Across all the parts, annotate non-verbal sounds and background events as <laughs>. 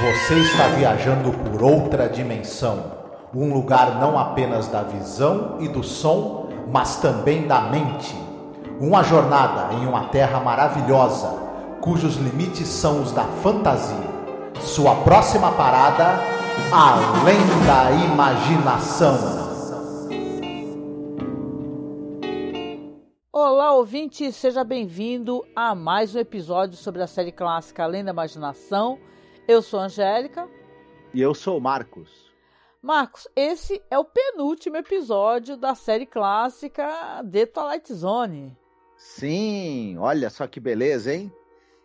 Você está viajando por outra dimensão, um lugar não apenas da visão e do som, mas também da mente. Uma jornada em uma terra maravilhosa, cujos limites são os da fantasia. Sua próxima parada, além da imaginação. Olá, ouvinte, seja bem-vindo a mais um episódio sobre a série clássica Além da Imaginação. Eu sou a Angélica. E eu sou o Marcos. Marcos, esse é o penúltimo episódio da série clássica The Twilight Zone. Sim, olha só que beleza, hein?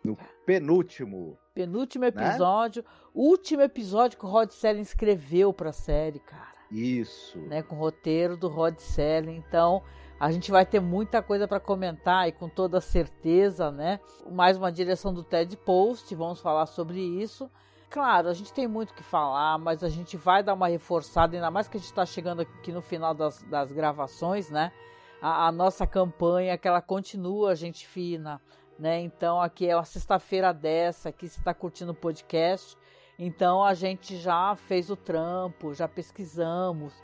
No penúltimo. Penúltimo episódio, né? último episódio que o Rod Serling escreveu para a série, cara. Isso. Né, com o roteiro do Rod Serling. Então, a gente vai ter muita coisa para comentar e com toda certeza, né? Mais uma direção do Ted Post, vamos falar sobre isso. Claro, a gente tem muito o que falar, mas a gente vai dar uma reforçada, ainda mais que a gente está chegando aqui no final das, das gravações, né? A, a, nossa campanha, que ela continua, gente fina, né? Então aqui é uma sexta-feira dessa, aqui você está curtindo o podcast. Então a gente já fez o trampo, já pesquisamos,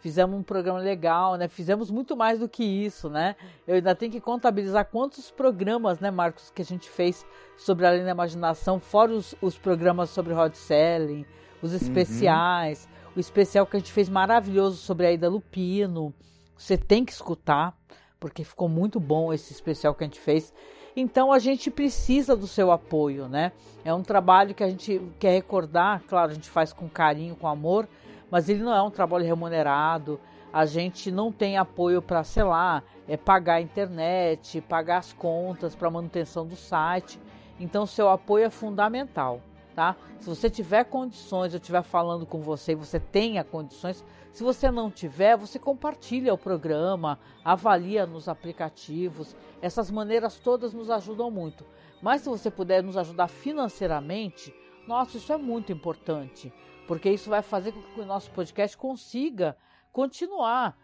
fizemos um programa legal, né? Fizemos muito mais do que isso, né? Eu ainda tenho que contabilizar quantos programas, né, Marcos, que a gente fez sobre Além da Imaginação, fora os, os programas sobre hot selling, os especiais, uhum. o especial que a gente fez maravilhoso sobre a Ida Lupino. Você tem que escutar, porque ficou muito bom esse especial que a gente fez. Então a gente precisa do seu apoio, né? É um trabalho que a gente quer recordar, claro, a gente faz com carinho, com amor, mas ele não é um trabalho remunerado. A gente não tem apoio para, sei lá, é pagar a internet, pagar as contas para manutenção do site. Então, seu apoio é fundamental, tá? Se você tiver condições, eu estiver falando com você e você tenha condições, se você não tiver, você compartilha o programa, avalia nos aplicativos. Essas maneiras todas nos ajudam muito. Mas se você puder nos ajudar financeiramente, nossa, isso é muito importante porque isso vai fazer com que o nosso podcast consiga continuar.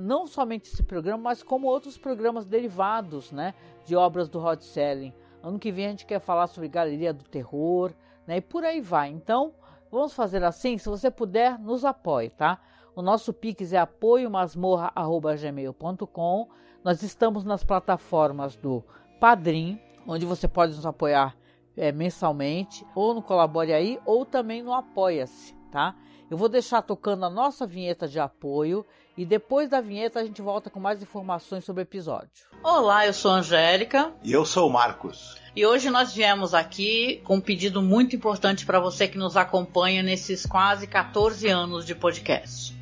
Não somente esse programa, mas como outros programas derivados né, de obras do Rod Selling. Ano que vem a gente quer falar sobre Galeria do Terror né, e por aí vai. Então, vamos fazer assim. Se você puder, nos apoie, tá? O nosso Pix é apoiomasmorra.gmail.com. Nós estamos nas plataformas do Padrim, onde você pode nos apoiar é, mensalmente, ou no Colabore Aí, ou também no Apoia-se, tá? Eu vou deixar tocando a nossa vinheta de apoio e depois da vinheta a gente volta com mais informações sobre o episódio. Olá, eu sou a Angélica. E eu sou o Marcos. E hoje nós viemos aqui com um pedido muito importante para você que nos acompanha nesses quase 14 anos de podcast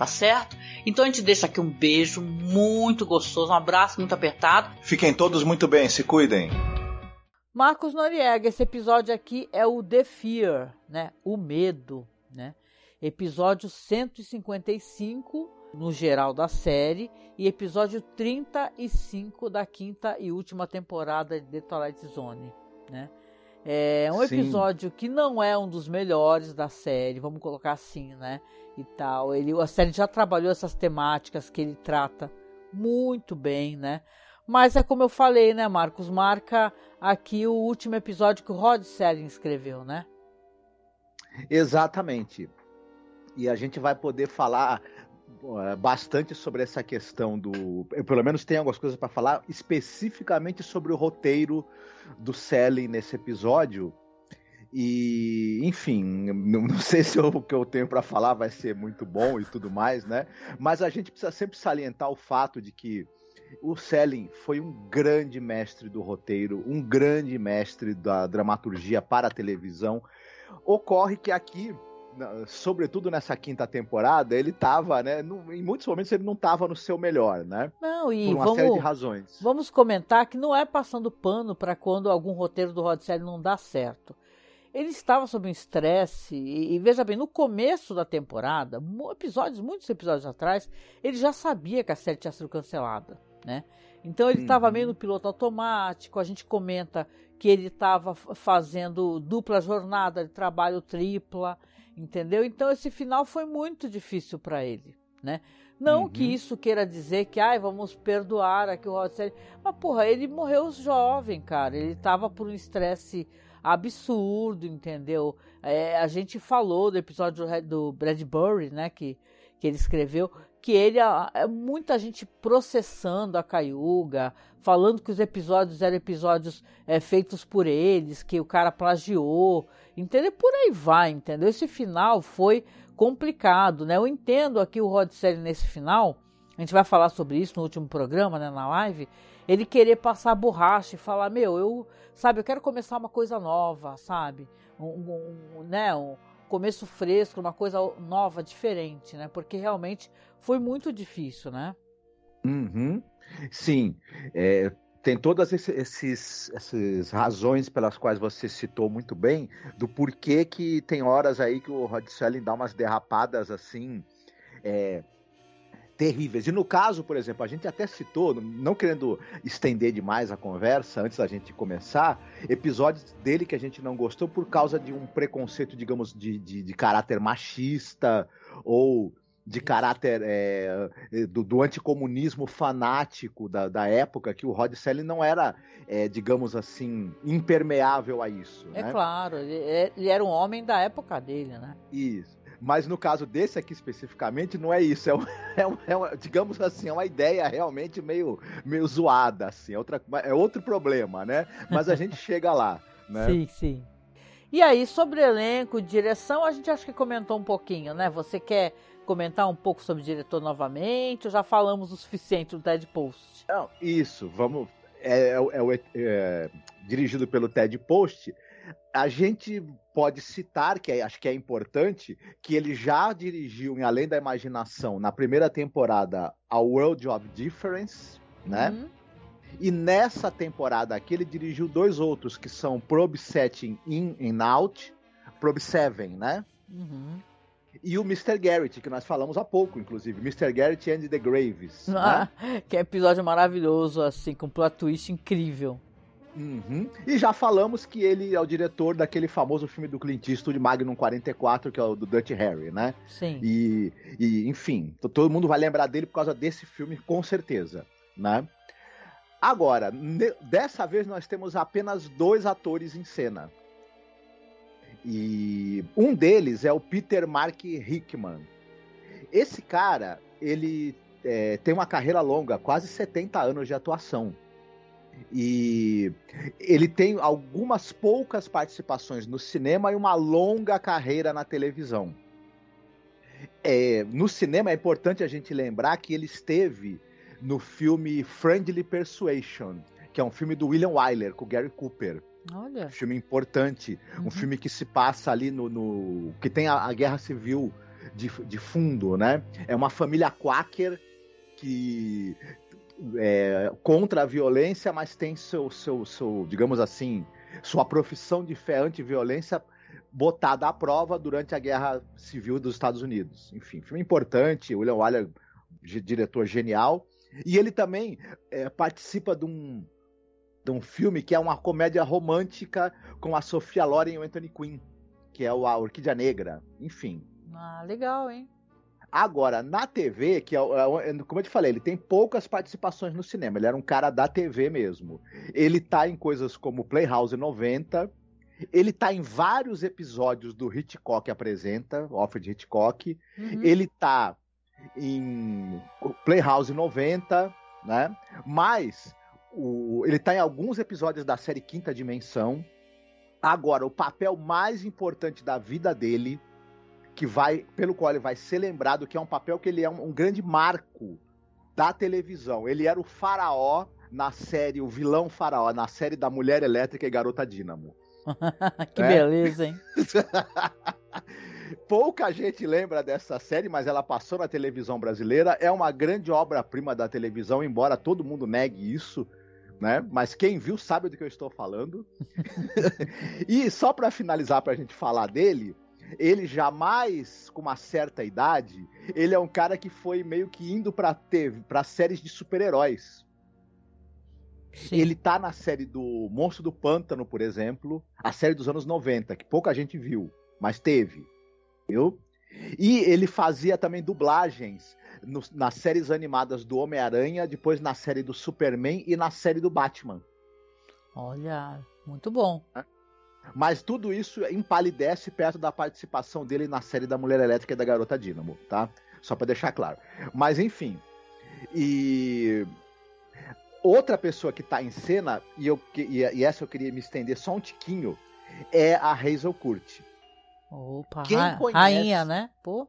tá certo? Então a gente deixa aqui um beijo muito gostoso, um abraço muito apertado. Fiquem todos muito bem, se cuidem. Marcos Noriega, esse episódio aqui é o The Fear, né? O medo, né? episódio 155 no geral da série e episódio 35 da quinta e última temporada de The Twilight Zone, né? É um episódio Sim. que não é um dos melhores da série, vamos colocar assim, né? E tal. Ele, a série já trabalhou essas temáticas que ele trata muito bem, né? Mas é como eu falei, né, Marcos? Marca aqui o último episódio que o Rod Serling escreveu, né? Exatamente. E a gente vai poder falar é, bastante sobre essa questão do. Eu, pelo menos tenho algumas coisas para falar especificamente sobre o roteiro do Sally nesse episódio. E, enfim, não, não <laughs> sei se o que eu tenho para falar vai ser muito bom e tudo mais, né? Mas a gente precisa sempre salientar o fato de que o Selling foi um grande mestre do roteiro, um grande mestre da dramaturgia para a televisão. Ocorre que aqui sobretudo nessa quinta temporada, ele estava, né? Em muitos momentos ele não estava no seu melhor, né? Não, e Por uma vamos, série de razões. Vamos comentar que não é passando pano para quando algum roteiro do Rod Serling não dá certo. Ele estava sob um estresse, e, e, veja bem, no começo da temporada, episódios, muitos episódios atrás, ele já sabia que a série tinha sido cancelada, né? Então ele estava uhum. meio no piloto automático, a gente comenta que ele estava fazendo dupla jornada de trabalho tripla, entendeu? Então esse final foi muito difícil para ele, né? Não uhum. que isso queira dizer que, ai, vamos perdoar aqui o Rod Serling. Mas, porra, ele morreu jovem, cara. Ele tava por um estresse absurdo, entendeu? É, a gente falou do episódio do Bradbury, né, que, que ele escreveu, que ele é muita gente processando a Cayuga, falando que os episódios eram episódios é, feitos por eles, que o cara plagiou, entendeu? Por aí vai, entendeu? Esse final foi complicado, né? Eu entendo aqui o Rod Serling nesse final, a gente vai falar sobre isso no último programa, né, na live, ele querer passar borracha e falar, meu, eu, sabe, eu quero começar uma coisa nova, sabe? Um, um, né, um começo fresco, uma coisa nova, diferente, né? Porque realmente foi muito difícil, né? Uhum. Sim, é, tem todas esses, essas razões pelas quais você citou muito bem, do porquê que tem horas aí que o Rod Selling dá umas derrapadas assim, é, terríveis. E no caso, por exemplo, a gente até citou, não querendo estender demais a conversa antes da gente começar, episódios dele que a gente não gostou por causa de um preconceito, digamos, de, de, de caráter machista ou de caráter é, do, do, anticomunismo fanático da, da, época, que o Rod Selling não era, é, digamos assim, impermeável a isso. É né? claro, ele, é, ele, era um homem da época dele, né? Isso. Mas no caso desse aqui especificamente, não é isso. É, um, <laughs> é, um, é uma, digamos assim, é uma ideia realmente meio, meio zoada, assim. É, outra, é outro problema, né? Mas a gente <laughs> chega lá, né? Sim, sim. E aí, sobre elenco, direção, a gente acho que comentou um pouquinho, né? Você quer comentar um pouco sobre o diretor novamente? Ou já falamos o suficiente do Ted Post? Não, isso, vamos. É, é, é, é dirigido pelo Ted Post. A gente pode citar, que é, acho que é importante, que ele já dirigiu em Além da Imaginação, na primeira temporada, A World of Difference, né? Uhum. E nessa temporada aqui ele dirigiu dois outros, que são Probe Setting In and Out, Probe Seven, né? Uhum e o Mr. Garrett, que nós falamos há pouco, inclusive. Mr. Garrett and the Graves. Ah, né? Que é um episódio maravilhoso, assim, com um plot twist incrível. Uhum. E já falamos que ele é o diretor daquele famoso filme do Clint Eastwood, Magnum 44, que é o do Dirty Harry, né? Sim. E, e, enfim, todo mundo vai lembrar dele por causa desse filme, com certeza, né? Agora, dessa vez nós temos apenas dois atores em cena. E um deles é o Peter Mark Hickman. Esse cara, ele é, tem uma carreira longa, quase 70 anos de atuação. E ele tem algumas poucas participações no cinema e uma longa carreira na televisão. É, no cinema é importante a gente lembrar que ele esteve no filme Friendly Persuasion, que é um filme do William Wyler com Gary Cooper. Olha. Um filme importante. Uhum. Um filme que se passa ali no. no que tem a, a, guerra civil de, de fundo, né? É uma família quaker que. É, contra a violência, mas tem seu, seu, seu, digamos assim, sua profissão de fé anti-violência botada à prova durante a Guerra Civil dos Estados Unidos. Enfim, filme importante, William Wyler, diretor genial. E ele também é, participa de um, de um filme que é uma comédia romântica com a Sofia Loren e o Anthony Quinn, que é o A Orquídea Negra. Enfim. Ah, legal, hein? Agora, na TV, que é, é, como eu te falei, ele tem poucas participações no cinema. Ele era um cara da TV mesmo. Ele tá em coisas como Playhouse 90. Ele tá em vários episódios do Hitchcock apresenta, Alfred Hitchcock. Uhum. Ele tá em Playhouse 90, né? Mas o, ele tá em alguns episódios da série Quinta Dimensão. Agora, o papel mais importante da vida dele que vai, pelo qual ele vai ser lembrado, que é um papel que ele é um, um grande marco da televisão. Ele era o faraó na série, o vilão faraó, na série da Mulher Elétrica e Garota Dínamo. <laughs> que é? beleza, hein? <laughs> Pouca gente lembra dessa série, mas ela passou na televisão brasileira. É uma grande obra-prima da televisão, embora todo mundo negue isso. Né? Mas quem viu sabe do que eu estou falando. <laughs> e só para finalizar, para a gente falar dele, ele jamais, com uma certa idade, ele é um cara que foi meio que indo para para séries de super-heróis. Ele tá na série do Monstro do Pântano, por exemplo, a série dos anos 90, que pouca gente viu, mas teve. Viu? E ele fazia também dublagens no, nas séries animadas do Homem-Aranha, depois na série do Superman e na série do Batman. Olha, muito bom. É? Mas tudo isso empalidece perto da participação dele na série da Mulher Elétrica e da Garota Dínamo, tá? Só para deixar claro. Mas enfim. E outra pessoa que tá em cena, e, eu, e, essa eu queria me estender só um tiquinho, é a Hazel Kurt. Opa, Quem conhece... rainha, né? Pô.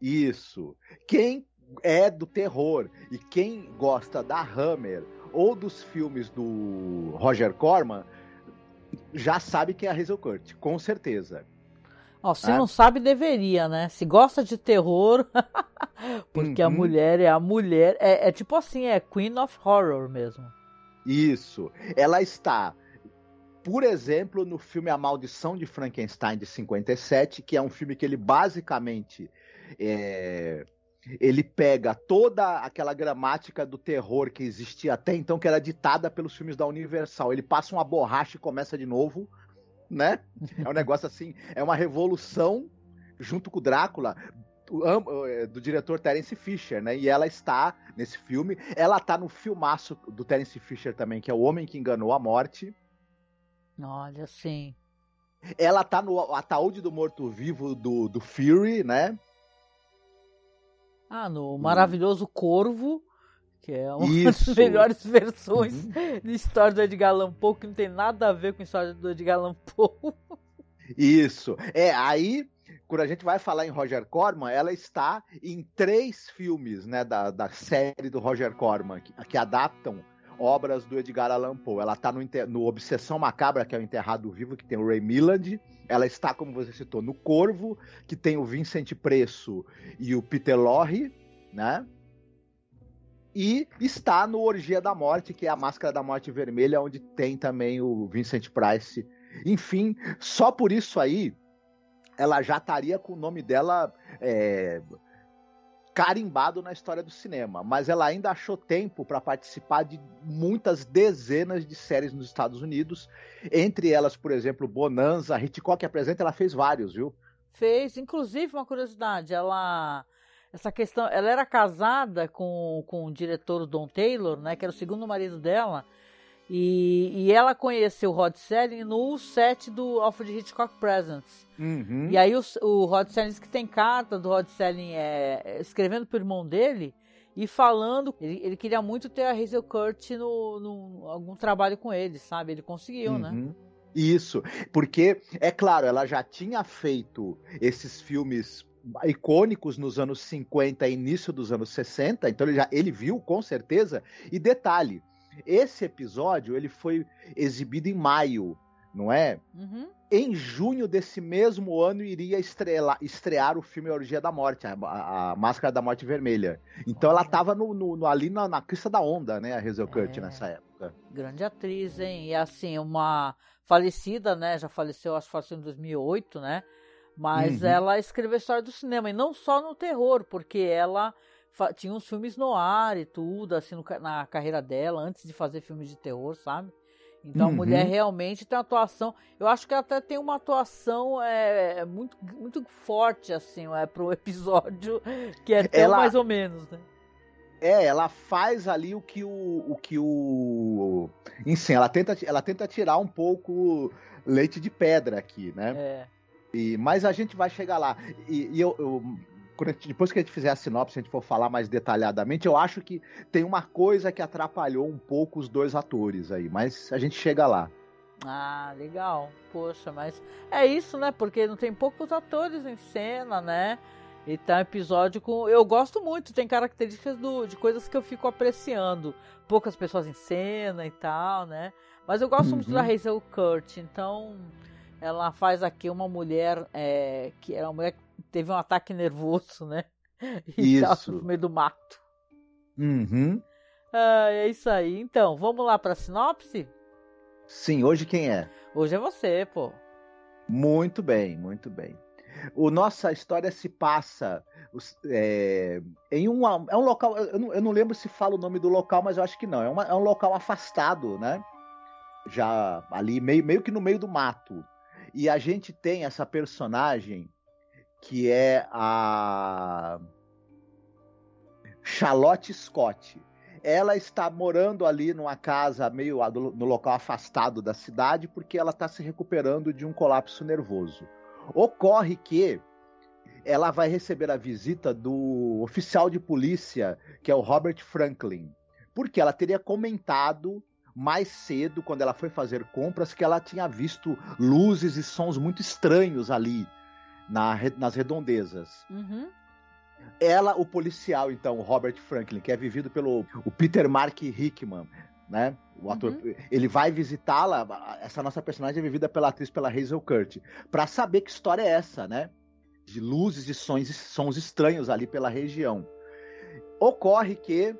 Isso. Quem é do terror e quem gosta da Hammer ou dos filmes do Roger Corman já sabe quem é a Hazel Kurt, com certeza. Ó, se ah. não sabe, deveria, né? Se gosta de terror, <laughs> porque uhum. a mulher é a mulher. É, é, tipo assim, é Queen of Horror mesmo. Isso. Ela está, por exemplo, no filme A Maldição de Frankenstein de 57, que é um filme que ele basicamente é, ele pega toda aquela gramática do terror que existia até então, que era ditada pelos filmes da Universal. Ele passa uma borracha e começa de novo, né? É um negócio assim, é uma revolução junto com o Drácula é, do diretor Terence Fisher, né? E ela está nesse filme. Ela está no filmaço do Terence Fisher também, que é O Homem que Enganou a Morte. Olha, sim. Ela tá no Ataúde do Morto-Vivo do, do Fury, né? Ah, no maravilhoso Corvo, que é uma <laughs> Isso. das melhores versões uhum. de história do Edgar Allan Poe, que não tem nada a ver com a história do Edgar Allan Poe. Isso. É, aí, quando a gente vai falar em Roger Corman, ela está em três filmes, né, da, da série do Roger Corman, que, que adaptam obras do Edgar Allan Poe. Ela está no, no, Obsessão Macabra, que é o Enterrado Vivo, que tem o Ray Milland. Ela está, como você citou, no Corvo, que tem o Vincent Preço e o Peter Lorre, né? E está no Orgia da Morte, que é a Máscara da Morte Vermelha, onde tem também o Vincent Price. Enfim, só por isso aí, ela já estaria com o nome dela é, carimbado na história do cinema, mas ela ainda achou tempo para participar de muitas dezenas de séries nos Estados Unidos, entre elas, por exemplo, Bonanza, Hitchcock apresenta, ela fez vários, viu? Fez, inclusive uma curiosidade, ela essa questão, ela era casada com, com o diretor Don Taylor, né, que era o segundo marido dela, e, e ela conheceu o Rod Serling no set do Alfred Hitchcock Presents. Uhum. E aí o, o Rod Serling diz que tem carta do Rod Serling é, escrevendo pro irmão dele e falando. Ele, ele queria muito ter a Hazel Kurt no, no algum trabalho com ele, sabe? Ele conseguiu, né? uhum. né? Isso, porque, é claro, ela já tinha feito esses filmes icônicos nos anos 50 e início dos anos 60, então ele já ele viu com certeza. E detalhe, esse episódio ele foi exibido em maio não é? Uhum. Em junho desse mesmo ano iria estrear, estrear o filme Orgia da Morte, a, a, a Máscara da Morte Vermelha. Então ela estava no, no, ali na, na crista da onda, né, a Hazel Kurt É. nessa época. Grande atriz, hein? E assim, uma falecida, né? Já faleceu, acho que faleceu em 2008, né? Mas Uhum. ela escreveu história do cinema, e não só no terror, porque ela tinha uns filmes no ar e tudo, assim, no na carreira dela, antes de fazer filmes de terror, sabe? Então a Uhum. mulher realmente tem uma atuação. Eu acho que ela até tem uma atuação é, muito, muito forte, assim, é, para <laughs> um episódio que é tão Ela- mais ou menos, né? É, ela faz ali o que o. o que o. Enfim, ela tenta, ela tenta tirar um pouco leite de pedra aqui, né? É. E, mas a gente vai chegar lá. E, e eu, eu- a gente- depois que a gente fizer a sinopse, a gente for falar mais detalhadamente, eu acho que tem uma coisa que atrapalhou um pouco os dois atores aí, mas a gente chega lá. Ah, legal. Poxa, mas é isso, né? Porque não tem poucos atores em cena, né? E tá um episódio com. Eu gosto muito, tem características do... de coisas que eu fico apreciando. Poucas pessoas em cena e tal, né? Mas eu gosto muito Uhum. da Hazel Kurt, então ela faz aqui uma mulher é, que era uma mulher que teve um ataque nervoso, né? <laughs> E Isso. no meio do mato. Uhum. Ah, é isso aí. Então, vamos lá pra sinopse? Sim, hoje quem é? Hoje é você, pô. Muito bem, muito bem. O nossa história se passa é, em um, é um local. Eu não, eu não lembro se fala o nome do local, mas eu acho que não. É, uma- é um local afastado, né? Já ali, meio, meio que no meio do mato. E a gente tem essa personagem que é a Charlotte Scott. Ela está morando ali numa casa meio no local afastado da cidade porque ela está se recuperando de um colapso nervoso. Ocorre que ela vai receber a visita do oficial de polícia, que é o Robert Franklin, porque ela teria comentado mais cedo, quando ela foi fazer compras, que ela tinha visto luzes e sons muito estranhos ali na nas redondezas Uhum. ela, o policial, então, o Robert Franklin, que é vivido pelo o Peter Mark Hickman, né? O ator, Uhum. ele vai visitá-la. Essa nossa personagem é vivida pela atriz pela Hazel Kurt, para saber que história é essa, né? De luzes e sons, sons estranhos ali pela região. Ocorre que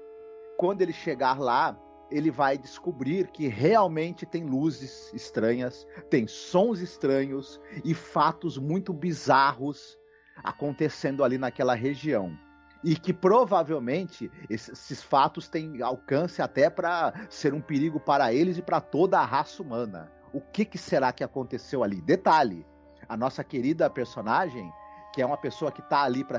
quando ele chegar lá, ele vai descobrir que realmente tem luzes estranhas, tem sons estranhos e fatos muito bizarros acontecendo ali naquela região. E que provavelmente esses, fatos têm alcance até para ser um perigo para eles e para toda a raça humana. O que, que será que aconteceu ali? Detalhe: a nossa querida personagem, que é uma pessoa que está ali para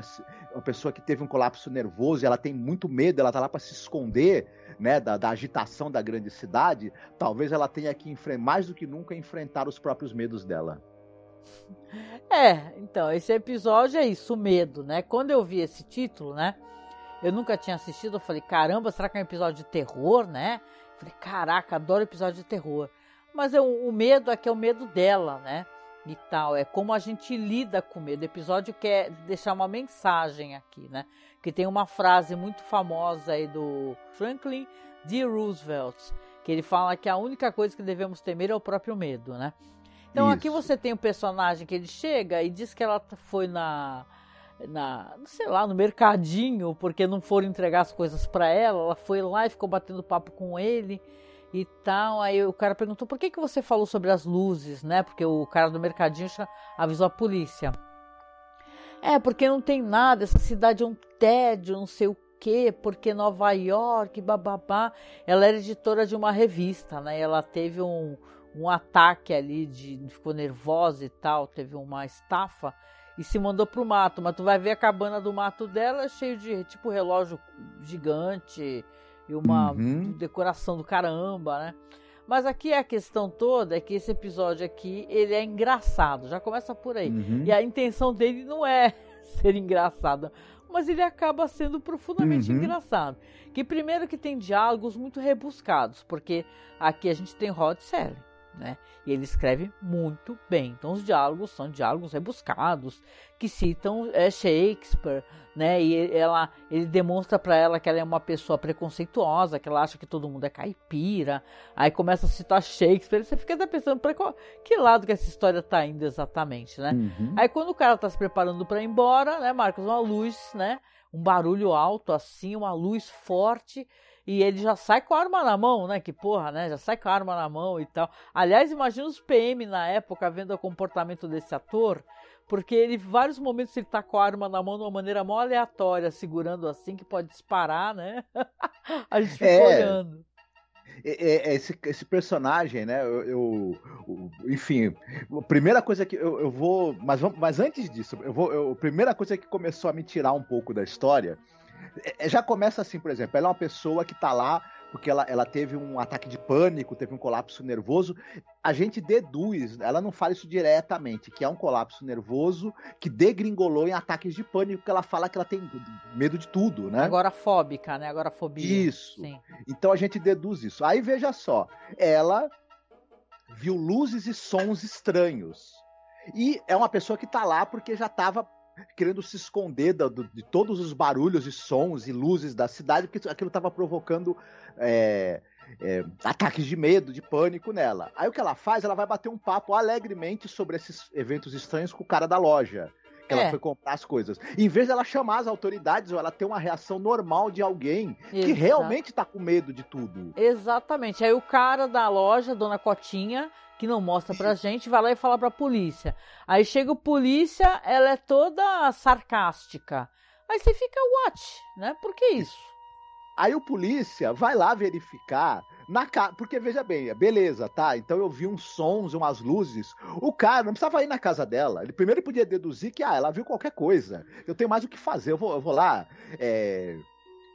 uma pessoa que teve um colapso nervoso, e ela tem muito medo, ela tá lá para se esconder, né, da, da agitação da grande cidade. Talvez ela tenha que mais do que nunca enfrentar os próprios medos dela. <laughs> É, então, esse episódio é isso, o medo, né? Quando eu vi esse título, né? Eu nunca tinha assistido, eu falei, caramba, será que é um episódio de terror, né? Falei, caraca, adoro episódio de terror. Mas é, o medo é que é o medo dela, né? E tal, é como a gente lida com medo. O episódio quer deixar uma mensagem aqui, né? Que tem uma frase muito famosa aí do Franklin D. Roosevelt, que ele fala que a única coisa que devemos temer é o próprio medo, né? Então aqui Isso. você tem um personagem que ele chega e diz que ela foi na, na sei lá, no mercadinho, porque não foram entregar as coisas para ela. Ela foi lá e ficou batendo papo com ele e tal. Aí o cara perguntou: "Por que que você falou sobre as luzes, né? Porque o cara do mercadinho avisou a polícia". É, porque não tem nada, essa cidade é um tédio, não sei o quê, porque Nova York, bababá. Ela era editora de uma revista, né? Ela teve um um ataque ali de ficou nervosa e tal, teve uma estafa e se mandou pro mato, mas tu vai ver a cabana do mato dela cheio de tipo relógio gigante e uma Uhum. decoração do caramba, né? Mas aqui a questão toda é que esse episódio aqui, ele é engraçado, já começa por aí. Uhum. E a intenção dele não é <laughs> ser engraçado, mas ele acaba sendo profundamente Uhum. engraçado. Que primeiro que tem diálogos muito rebuscados, porque aqui a gente tem Rod Serling né? E ele escreve muito bem. Então os diálogos são diálogos rebuscados que citam é, Shakespeare, né? E ela, ele demonstra para ela que ela é uma pessoa preconceituosa, que ela acha que todo mundo é caipira. Aí começa a citar Shakespeare. Você fica até pensando para que lado que essa história tá indo exatamente, né? Uhum. Aí quando o cara tá se preparando para ir embora, né, Marcos, uma luz, né? Um barulho alto assim, uma luz forte e ele já sai com a arma na mão, né? Que porra, né? Já sai com a arma na mão e tal. Aliás, imagina os PM na época vendo o comportamento desse ator, porque ele, vários momentos, ele tá com a arma na mão de uma maneira mó aleatória, segurando assim, que pode disparar, né? <laughs> a gente fica é. olhando. Esse, esse, personagem, né? Eu, eu, enfim, a primeira coisa que eu, eu vou, mas, mas antes disso, eu vou, eu, a primeira coisa que começou a me tirar um pouco da história já começa assim, por exemplo, ela é uma pessoa que tá lá porque ela, ela teve um ataque de pânico, teve um colapso nervoso. A gente deduz, ela não fala isso diretamente, que é um colapso nervoso que degringolou em ataques de pânico, porque ela fala que ela tem medo de tudo, né? Agora fóbica, né? Agora fobia. Isso. Sim. Então a gente deduz isso. Aí veja só, ela viu luzes e sons estranhos. E é uma pessoa que tá lá porque já estava querendo se esconder do, de todos os barulhos e sons e luzes da cidade, porque aquilo estava provocando é, é, ataques de medo, de pânico nela. Aí o que ela faz? Ela vai bater um papo alegremente sobre esses eventos estranhos com o cara da loja. Que é. ela foi comprar as coisas. Em vez dela chamar as autoridades ou ela ter uma reação normal de alguém Exato. que realmente tá com medo de tudo. Exatamente. Aí o cara da loja, Dona Cotinha, que não mostra pra gente, vai lá e fala pra polícia. Aí chega o polícia, ela é toda sarcástica. Aí você fica, what? Né? Por que isso? Aí o polícia vai lá verificar na casa. Porque veja bem, beleza, tá? Então eu vi uns sons, umas luzes. O cara não precisava ir na casa dela. Ele primeiro podia deduzir que, ah, ela viu qualquer coisa. Eu tenho mais o que fazer. Eu vou, eu vou lá. É,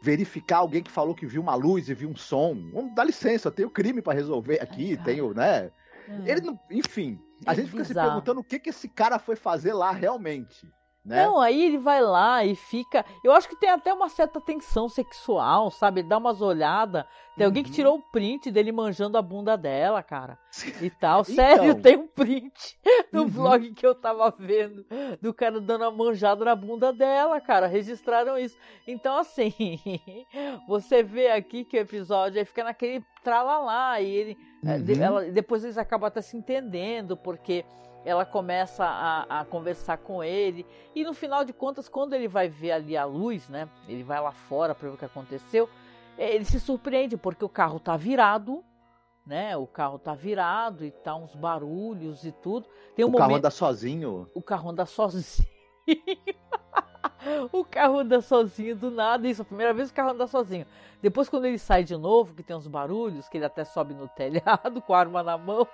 verificar alguém que falou que viu uma luz e viu um som. Vamos dar licença, eu tenho crime para resolver aqui, tenho, né? Hum. Ele não, enfim, a é gente fica bizarro. se perguntando o que, que esse cara foi fazer lá realmente. Né? Não, aí ele vai lá e fica. Eu acho que tem até uma certa tensão sexual, sabe? Ele dá umas olhadas. Tem uhum. alguém que uhum. tirou o print dele manjando a bunda dela, cara. E tal. <laughs> Então... Sério, tem um print no uhum. vlog que eu tava vendo do cara dando a manjada na bunda dela, cara. Registraram isso. Então, assim, <laughs> você vê aqui que o episódio aí fica naquele tralalá e ele. É, uhum. Ela, depois eles acabam até se entendendo, porque ela começa a, a, conversar com ele e no final de contas quando ele vai ver ali a luz, né? Ele vai lá fora para ver o que aconteceu. É, ele se surpreende porque o carro tá virado, né? O carro tá virado e tá uns barulhos e tudo. Tem um o momento... carro anda sozinho. O carro anda sozinho. O carro anda sozinho do nada. Isso, a primeira vez o carro anda sozinho. Depois, quando ele sai de novo, que tem uns barulhos, que ele até sobe no telhado <laughs> com a arma na mão,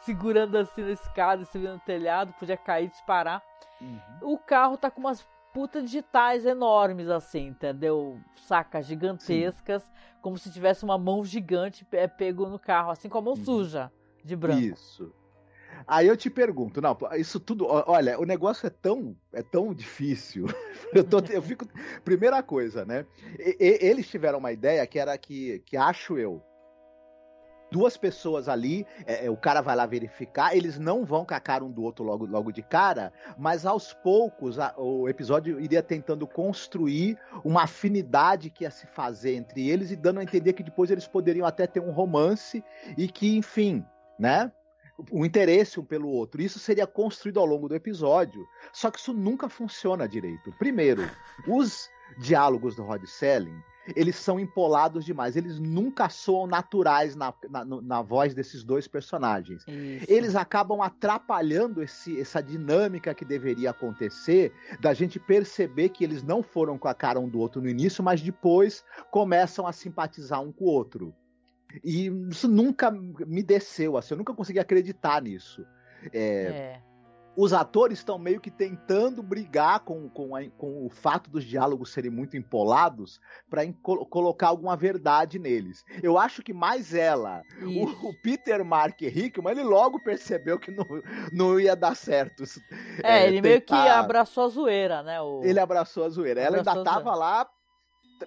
segurando assim na escada, subindo no telhado, podia cair e disparar. Uhum. O carro tá com umas putas digitais enormes, assim, entendeu? Sacas gigantescas, Sim. como se tivesse uma mão gigante pego no carro, assim com a mão uhum. suja de branco. Isso. Aí eu te pergunto, não, isso tudo, olha, o negócio é tão, é tão difícil. <laughs> eu, tô, eu fico, primeira coisa, né? E, e, eles tiveram uma ideia que era que, que acho eu, duas pessoas ali, é, é, o cara vai lá verificar, eles não vão cara um do outro logo, logo de cara, mas aos poucos a, o episódio iria tentando construir uma afinidade que ia se fazer entre eles e dando a entender que depois eles poderiam até ter um romance e que, enfim, né? Um interesse um pelo outro. Isso seria construído ao longo do episódio. Só que isso nunca funciona direito. Primeiro, os diálogos do Rod Selling, eles são empolados demais. Eles nunca soam naturais na, na, na voz desses dois personagens. Isso. Eles acabam atrapalhando esse, essa dinâmica que deveria acontecer, da gente perceber que eles não foram com a cara um do outro no início, mas depois começam a simpatizar um com o outro. E isso nunca me desceu, assim, eu nunca consegui acreditar nisso. É, é. Os atores estão meio que tentando brigar com, com, a, com, o fato dos diálogos serem muito empolados para colocar alguma verdade neles. Eu acho que mais ela, o, o, Peter Mark Hickman, ele logo percebeu que não, não ia dar certo. É, é ele tentar... meio que abraçou a zoeira, né? O... Ele abraçou a zoeira. Abraçou ela ainda tava lá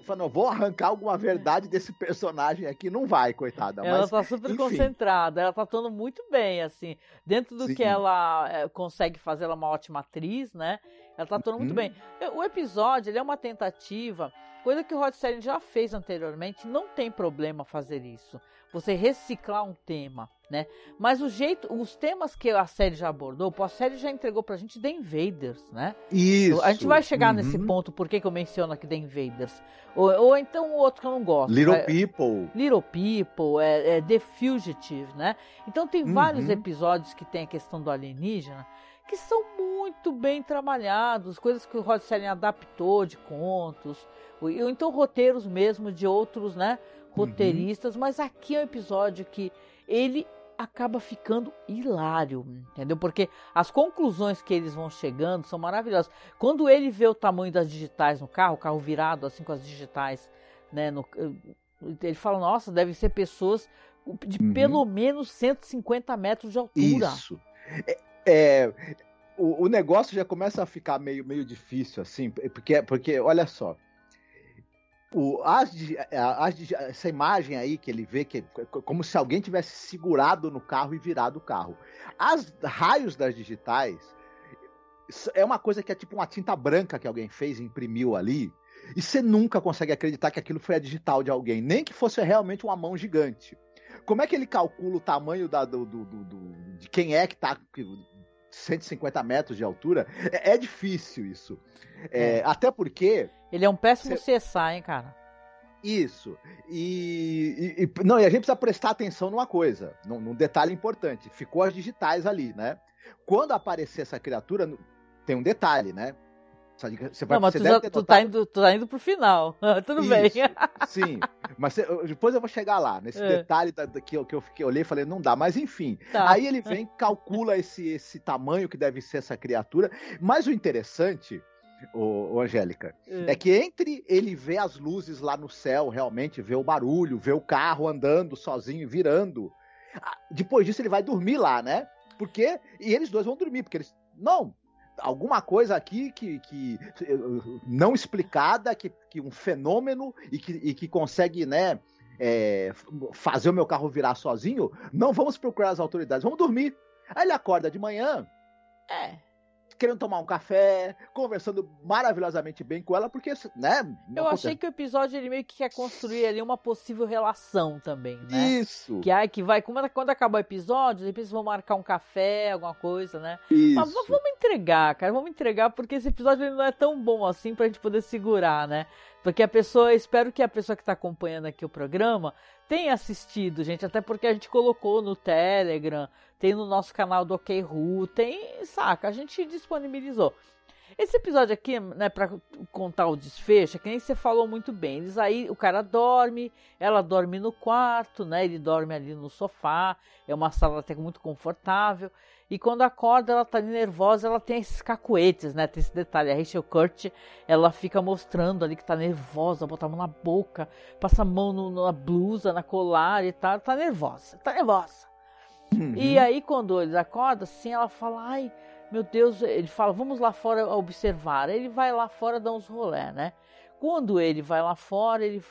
falando, vou arrancar alguma verdade desse personagem aqui, não vai, coitada. Ela mas, tá super enfim. concentrada, ela tá atuando muito bem, assim, dentro do Sim. que ela é, consegue fazer, ela é uma ótima atriz, né? Ela tá atuando muito uhum. bem. O episódio, ele é uma tentativa, coisa que o Rod Serling já fez anteriormente, não tem problema fazer isso. Você reciclar um tema, né? Mas o jeito, os temas que a série já abordou, a série já entregou pra gente The Invaders, né? Isso. A gente vai chegar uhum. nesse ponto, por que, que eu menciono aqui The Invaders? Ou, ou então o outro que eu não gosto. Little é, People. Little People, é, é, The Fugitive, né? Então tem uhum. vários episódios que tem a questão do alienígena que são muito bem trabalhados, coisas que o Rod Serling adaptou de contos, ou então roteiros mesmo de outros, né, roteiristas, uhum. mas aqui é um episódio que ele acaba ficando hilário, entendeu? Porque as conclusões que eles vão chegando são maravilhosas. Quando ele vê o tamanho das digitais no carro, o carro virado assim com as digitais, né, no, ele fala: "Nossa, devem ser pessoas de uhum. pelo menos 150 metros de altura". Isso. É, é o, o, negócio já começa a ficar meio, meio difícil assim, porque porque olha só, o, as, as, essa imagem aí que ele vê que como se alguém tivesse segurado no carro e virado o carro. As raios das digitais é uma coisa que é tipo uma tinta branca que alguém fez imprimiu ali. E você nunca consegue acreditar que aquilo foi a digital de alguém, nem que fosse realmente uma mão gigante. Como é que ele calcula o tamanho da, do, do, do, de quem é que está 150 metros de altura? É, é difícil isso. É, é. Até porque ele é um péssimo Cê... CSA, hein, cara? Isso. E, e, e, não, e a gente precisa prestar atenção numa coisa, num, num, detalhe importante. Ficou as digitais ali, né? Quando aparecer essa criatura, tem um detalhe, né? Você vai, não, mas tu, já, tu, tá indo, tu tá indo pro final. <laughs> Tudo Isso, bem. Sim. Mas depois eu vou chegar lá, nesse é. detalhe da, da, que, eu, que eu fiquei, olhei e falei, não dá. Mas enfim. Tá. Aí ele vem, calcula esse, esse tamanho que deve ser essa criatura. Mas o interessante o, o Angélica. É. é. que entre ele ver as luzes lá no céu, realmente, ver o barulho, ver o carro andando sozinho, virando. Depois disso, ele vai dormir lá, né? Porque. E eles dois vão dormir, porque eles. Não! Alguma coisa aqui que, que não explicada, que, que um fenômeno e que, e que consegue, né? É, fazer o meu carro virar sozinho, não vamos procurar as autoridades, vamos dormir. Aí ele acorda de manhã. É querendo tomar um café, conversando maravilhosamente bem com ela, porque, né? Eu achei que o episódio ele meio que quer construir ali uma possível relação também, né? Isso. Que, ai, que vai, quando, quando acabar o episódio, depois eles vão marcar um café, alguma coisa, né? Isso. Mas vamos entregar, cara, vamos entregar, porque esse episódio ele não é tão bom assim pra gente poder segurar, né? Porque a pessoa, espero que a pessoa que está acompanhando aqui o programa tenha assistido, gente, até porque a gente colocou no Telegram, tem no nosso canal do OK Ru, tem, saca, a gente disponibilizou. Esse episódio aqui, né, para contar o desfecho, é que nem você falou muito bem. Eles aí, o cara dorme, ela dorme no quarto, né? Ele dorme ali no sofá. É uma sala até muito confortável. E quando acorda, ela tá nervosa, ela tem esses cacuetes, né? Tem esse detalhe. A Rachel Kurt, ela fica mostrando ali que tá nervosa, bota a mão na boca, passa a mão no, na blusa, na colar e tal. Tá nervosa, tá nervosa. Uhum. E aí, quando eles acordam, assim, ela fala, ai, meu Deus, ele fala, vamos lá fora observar. Ele vai lá fora dar uns rolé, né? Quando ele vai lá fora, ele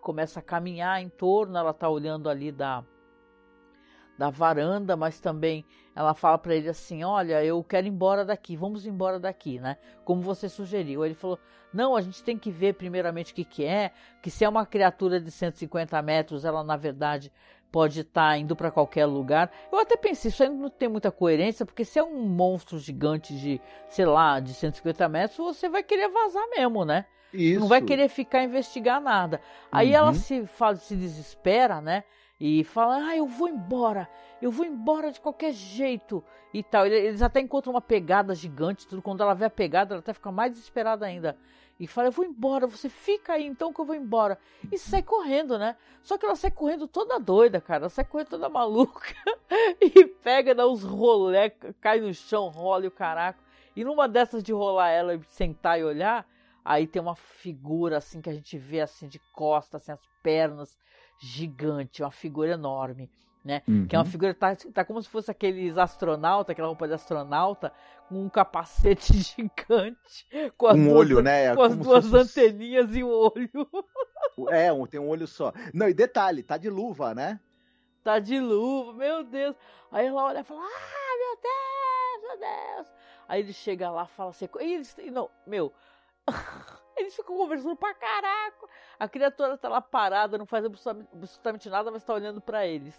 começa a caminhar em torno, ela tá olhando ali da da varanda, mas também ela fala para ele assim: "Olha, eu quero ir embora daqui, vamos embora daqui, né? Como você sugeriu". Ele falou: "Não, a gente tem que ver primeiramente o que que é, que se é uma criatura de 150 metros, ela na verdade pode estar tá indo para qualquer lugar. Eu até pensei, isso aí não tem muita coerência, porque se é um monstro gigante de, sei lá, de 150 metros, você vai querer vazar mesmo, né? Isso. Não vai querer ficar investigar nada. Aí uhum. ela se, fala, se desespera, né? E fala, ah, eu vou embora, eu vou embora de qualquer jeito e tal. Eles até encontram uma pegada gigante, tudo. Quando ela vê a pegada, ela até fica mais desesperada ainda e fala: Eu vou embora, você fica aí então que eu vou embora. E sai correndo, né? Só que ela sai correndo toda doida, cara. Ela sai correndo toda <laughs> maluca e pega, dá uns rolé, cai no chão, rola e o caraco. E numa dessas de rolar ela e sentar e olhar, aí tem uma figura assim que a gente vê assim de costas, assim, as pernas gigante, uma figura enorme. né? Uhum. Que é uma figura tá, tá como se fosse aqueles astronauta, aquela roupa de astronauta, com um capacete <laughs> gigante, com um duas, olho, né? Com as duas fosse... anteninhas e o um olho. <laughs> É, um, tem um olho só. Não, e detalhe, tá de luva, né? Tá de luva, meu Deus. Aí ela olha e fala: Ah, meu Deus, meu Deus. Aí ele chega lá fala assim: e eles, não, meu. <laughs> Eles ficam conversando pra caraca. A criatura tá lá parada, não faz absolutamente nada, mas tá olhando para eles.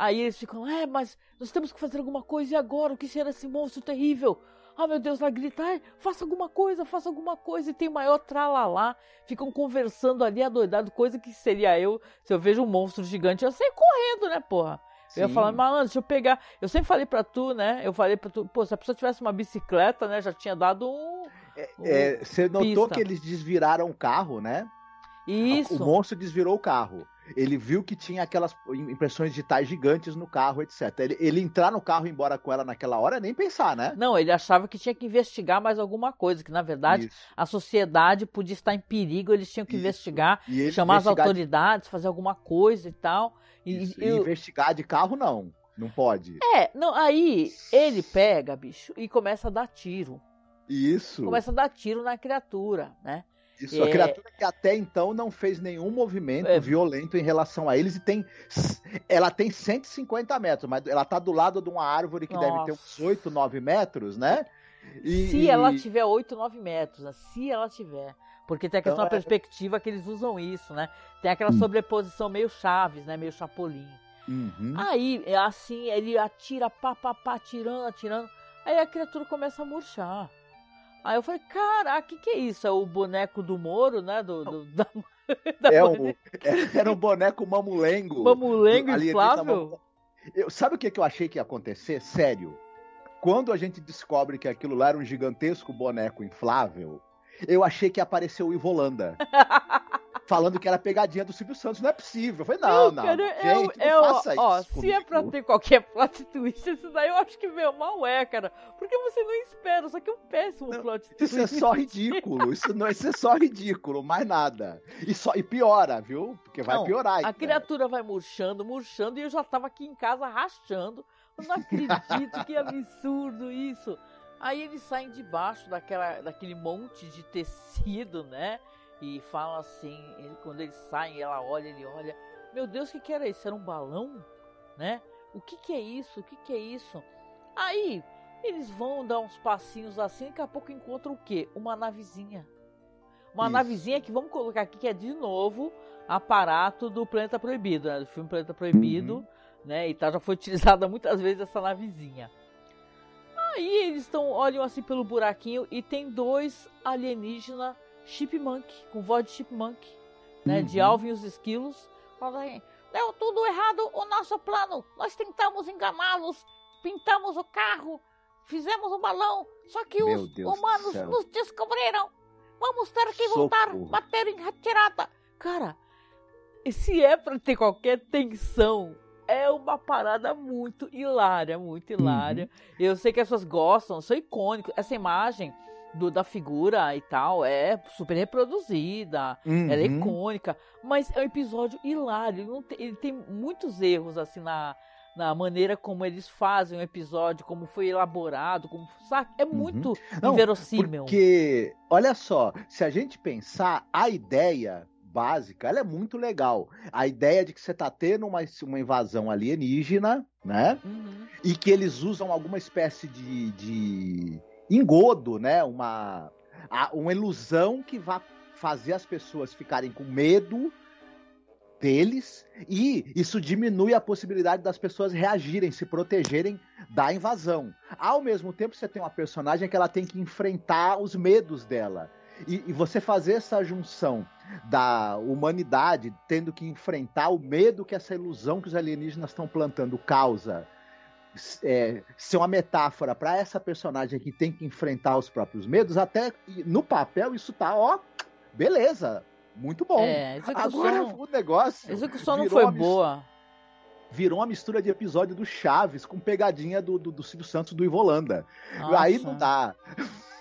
Aí eles ficam, é, mas nós temos que fazer alguma coisa, e agora? O que será esse monstro terrível? Ah, meu Deus, ela grita, faça alguma coisa, faça alguma coisa, e tem maior tralalá. Ficam conversando ali, adoidado, coisa que seria eu, se eu vejo um monstro gigante, eu saio correndo, né, porra? Sim. Eu ia falar, malandro, deixa eu pegar. Eu sempre falei pra tu, né? Eu falei pra tu, pô, se a pessoa tivesse uma bicicleta, né? Já tinha dado um. É, um é, você notou pista. que eles desviraram o carro, né? Isso. O monstro desvirou o carro. Ele viu que tinha aquelas impressões digitais gigantes no carro, etc. Ele, ele entrar no carro e ir embora com ela naquela hora, nem pensar, né? Não, ele achava que tinha que investigar mais alguma coisa, que na verdade Isso. a sociedade podia estar em perigo, eles tinham que Isso. investigar, chamar investigar as autoridades, de... fazer alguma coisa e tal. E, e eu... investigar de carro, não. Não pode. É, não, aí ele pega, bicho, e começa a dar tiro. Isso. Começa a dar tiro na criatura, né? Isso, é... a criatura que até então não fez nenhum movimento é... violento em relação a eles e tem. Ela tem 150 metros, mas ela tá do lado de uma árvore que Nossa. deve ter uns 8, 9 metros, né? E, se e... ela tiver 8, 9 metros, né? se ela tiver. Porque tem a questão então, da é... perspectiva que eles usam isso, né? Tem aquela hum. sobreposição meio chaves, né? Meio chapolim. Uhum. Aí, é assim, ele atira, pá, pá, pá, atirando, atirando. Aí a criatura começa a murchar. Aí eu falei, caraca, o que, que é isso? É o boneco do Moro, né? Do, do da, <laughs> da é o, <laughs> era um boneco mamulengo. Mamulengo inflável? Eu, sabe o que, que eu achei que ia acontecer? Sério. Quando a gente descobre que aquilo lá era um gigantesco boneco inflável, eu achei que apareceu o Ivolanda. <laughs> falando que era pegadinha do Silvio Santos. Não é possível. Eu falei, não, não. Cara, gente, eu, não faça ó, isso. Ó, se é pra ter qualquer plot twist, isso daí eu acho que veio mal é, cara. Porque você não espera, só que é um péssimo não, plot twist. Isso é só ridículo. Isso, não, isso é só ridículo, mais nada. E, só, e piora, viu? Porque vai não, piorar. A criatura vai murchando, murchando, e eu já tava aqui em casa rachando. Eu não acredito, que absurdo isso. Aí eles saem debaixo daquela, daquele monte de tecido, né? E fala assim, quando eles saem, ela olha, ele olha, meu Deus, o que, que era isso? Era um balão? Né? O que, que é isso? O que, que é isso? Aí eles vão dar uns passinhos assim, daqui a pouco encontram o quê? Uma navezinha. Uma isso. navezinha que vamos colocar aqui, que é de novo aparato do Planeta Proibido, né? do filme Planeta Proibido, uhum. né? E tá, já foi <laughs> utilizada muitas vezes essa navezinha. Aí eles estão, olham assim pelo buraquinho e tem dois alienígenas Chipmunk, com voz de Chipmunk, né? Uhum. De Alvin e os Esquilos. Fala aí, deu tudo errado o nosso plano. Nós tentamos enganá-los, pintamos o carro, fizemos o balão, só que Meu os Deus humanos nos descobriram. Vamos ter que voltar, bater em retirada. Cara, se é pra ter qualquer tensão, é uma parada muito hilária, muito hilária. Uhum. Eu sei que as pessoas gostam, sou icônico. Essa imagem do, da figura e tal é super reproduzida, uhum. ela é icônica, mas é um episódio hilário. Ele, tem, ele tem muitos erros assim na, na maneira como eles fazem o episódio, como foi elaborado, como sabe? é uhum. muito uhum. Inverossímil. Porque olha só, se a gente pensar a ideia básica, ela é muito legal. A ideia de que você está tendo uma, uma invasão alienígena, né? Uhum. E que eles usam alguma espécie de, de engodo, né? Uma, uma ilusão que vai fazer as pessoas ficarem com medo deles e isso diminui a possibilidade das pessoas reagirem, se protegerem da invasão. Ao mesmo tempo, você tem uma personagem que ela tem que enfrentar os medos dela. E, e você fazer essa junção da humanidade tendo que enfrentar o medo que essa ilusão que os alienígenas estão plantando causa é, ser uma metáfora para essa personagem que tem que enfrentar os próprios medos, até no papel isso tá, ó, beleza, muito bom. É, Agora o negócio. A execução não foi boa. Virou uma mistura de episódio do Chaves com pegadinha do, do, do Silvio Santos do Ivolanda. Nossa. Aí não dá.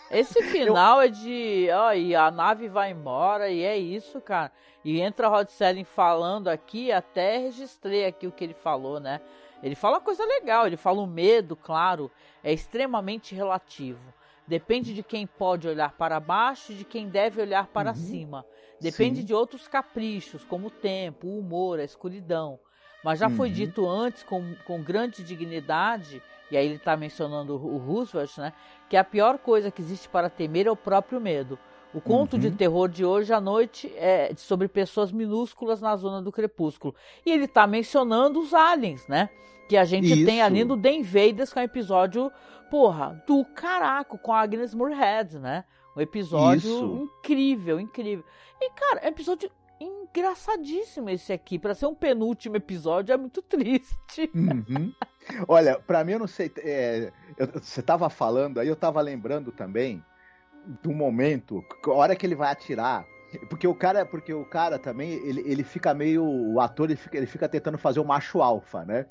Esse <laughs> final eu... é de. Ó, e a nave vai embora, e é isso, cara. E entra Rod Selling falando aqui, até registrei aqui o que ele falou, né? Ele fala coisa legal, ele fala o medo, claro, é extremamente relativo. Depende de quem pode olhar para baixo e de quem deve olhar para uhum. cima. Depende Sim. de outros caprichos, como o tempo, o humor, a escuridão. Mas já uhum. foi dito antes, com, com grande dignidade, e aí ele está mencionando o Roosevelt, né? Que a pior coisa que existe para temer é o próprio medo. O conto uhum. de terror de hoje à noite é sobre pessoas minúsculas na zona do crepúsculo. E ele está mencionando os aliens, né? Que a gente Isso. tem ali no The Invaders, que é um episódio, porra, do caraco, com a Agnes Moorehead, né? Um episódio Isso. incrível, incrível. E, cara, é um episódio engraçadíssimo esse aqui. Para ser um penúltimo episódio, é muito <laughs> triste. Uhum. Olha, para mim, eu não sei. É, eu, você tava falando, aí eu tava lembrando também do momento, a hora que ele vai atirar. Porque o cara, porque o cara também, ele, ele fica meio. O ator ele fica, ele fica tentando fazer o macho alfa, né?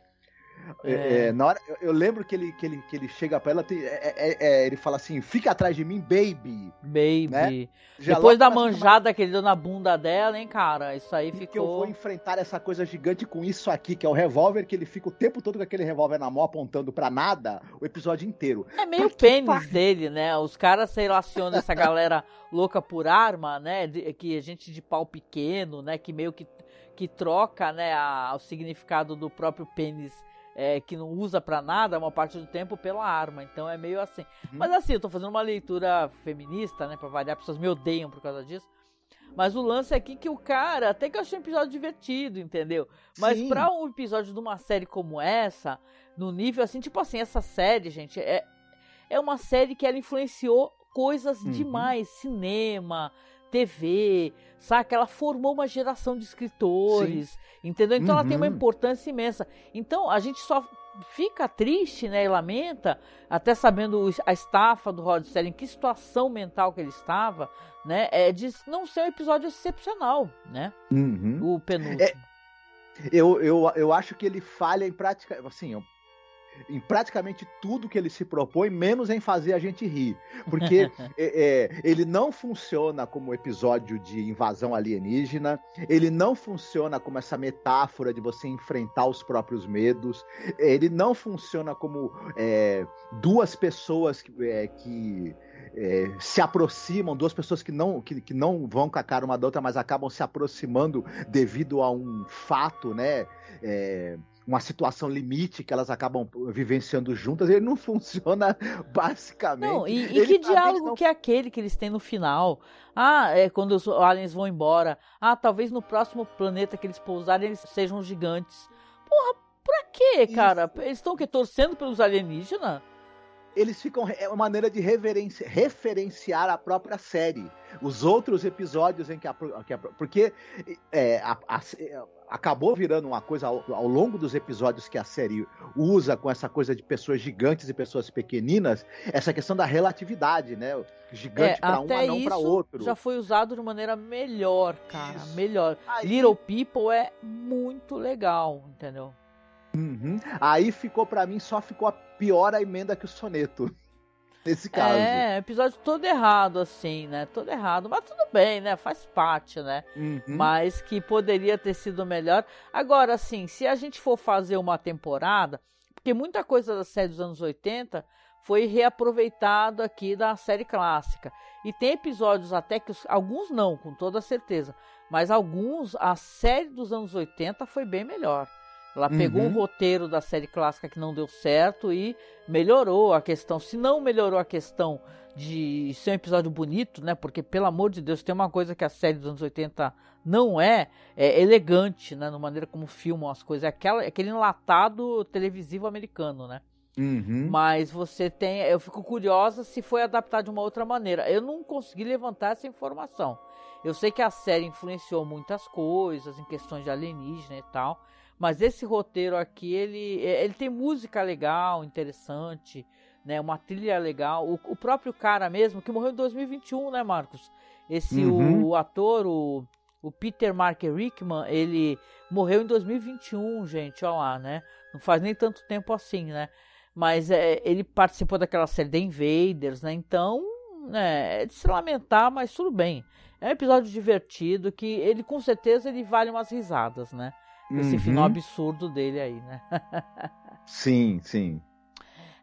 É. É, é na hora, eu, eu, lembro que ele, que ele, que ele chega pra ela, tem, é, é, é, ele fala assim: fica atrás de mim, baby. Baby. Né? Depois da manjada que ele deu na bunda dela, hein, cara? Isso aí ficou. Que eu vou enfrentar essa coisa gigante com isso aqui, que é o revólver, que ele fica o tempo todo com aquele revólver na mão apontando pra nada o episódio inteiro. É meio o pênis dele, né? Os caras se relacionam essa <laughs> galera louca por arma, né? Que a gente de pau pequeno, né? Que meio que, que troca, né? A, o significado do próprio pênis é, que não usa para nada uma parte do tempo pela arma. Então é meio assim. Uhum. Mas assim, eu tô fazendo uma leitura feminista, né? Pra variar, pessoas me odeiam por causa disso. Mas o lance aqui é que o cara, até que eu achei um episódio divertido, entendeu? Mas pra um episódio de uma série como essa, no nível assim, tipo assim, essa série, gente, é, é uma série que ela influenciou coisas uhum. demais. Cinema, TV, saca? Ela formou uma geração de escritores, Sim. entendeu? Então uhum. ela tem uma uhum. importância imensa. Então a gente só fica triste, né, e lamenta, até sabendo a estafa do Rod Serling, que situação mental que ele estava, né, é de não ser um episódio excepcional, né? Uhum. O penúltimo. É, eu, eu, eu acho que ele falha em prática, assim, em praticamente tudo que ele se propõe, menos em fazer a gente rir. Porque <laughs> é, é, ele não funciona como episódio de invasão alienígena, ele não funciona como essa metáfora de você enfrentar os próprios medos, ele não funciona como é, duas pessoas que, é, que é, se aproximam, duas pessoas que não, que, que não vão com a cara uma da outra, mas acabam se aproximando devido a um fato, né? É, uma situação limite que elas acabam vivenciando juntas, ele não <laughs> funciona basicamente. Não, e, e que diálogo não... que é aquele que eles têm no final? Ah, é quando os aliens vão embora. Ah, talvez no próximo planeta que eles pousarem eles sejam gigantes. Porra, pra quê, cara? Isso. Eles estão que torcendo pelos alienígenas? Eles ficam. É uma maneira de referenciar a própria série. Os outros episódios em que a. Que a porque é, a, a, acabou virando uma coisa ao, ao, longo dos episódios que a série usa com essa coisa de pessoas gigantes e pessoas pequeninas, essa questão da relatividade, né? Gigante é, para um, não para outro. Já foi usado de maneira melhor, cara. Isso. Melhor. Aí... Little People é muito legal, entendeu? Uhum. Aí ficou para mim, só ficou a pior a emenda que o soneto. <laughs> Nesse caso. É, episódio todo errado, assim, né? Todo errado. Mas tudo bem, né? Faz parte, né? Uhum. Mas que poderia ter sido melhor. Agora, assim, se a gente for fazer uma temporada, porque muita coisa da série dos anos 80 foi reaproveitado aqui da série clássica. E tem episódios até que os, alguns não, com toda certeza, mas alguns a série dos anos 80 foi bem melhor. Ela pegou uhum. um roteiro da série clássica que não deu certo e melhorou a questão. Se não melhorou a questão de ser um episódio bonito, né? Porque, pelo amor de Deus, tem uma coisa que a série dos anos 80 não é, é elegante, né? Na maneira como filmam as coisas. É aquela, aquele enlatado televisivo americano, né? Uhum. Mas você tem. Eu fico curiosa se foi adaptado de uma outra maneira. Eu não consegui levantar essa informação. Eu sei que a série influenciou muitas coisas em questões de alienígena e tal. Mas esse roteiro aqui, ele, é, ele tem música legal, interessante, né? Uma trilha legal. O, o próprio cara mesmo, que morreu em 2021, né, Marcos? Esse, uhum. o, o, ator, o, o Peter Mark Rickman, ele morreu em 2021, gente, olha lá, né? Não faz nem tanto tempo assim, né? Mas é, ele participou daquela série The Invaders, né? Então, né, é de se lamentar, mas tudo bem. É um episódio divertido que ele com certeza ele vale umas risadas, né? Esse Uhum. final absurdo dele aí, né? <laughs> Sim, sim.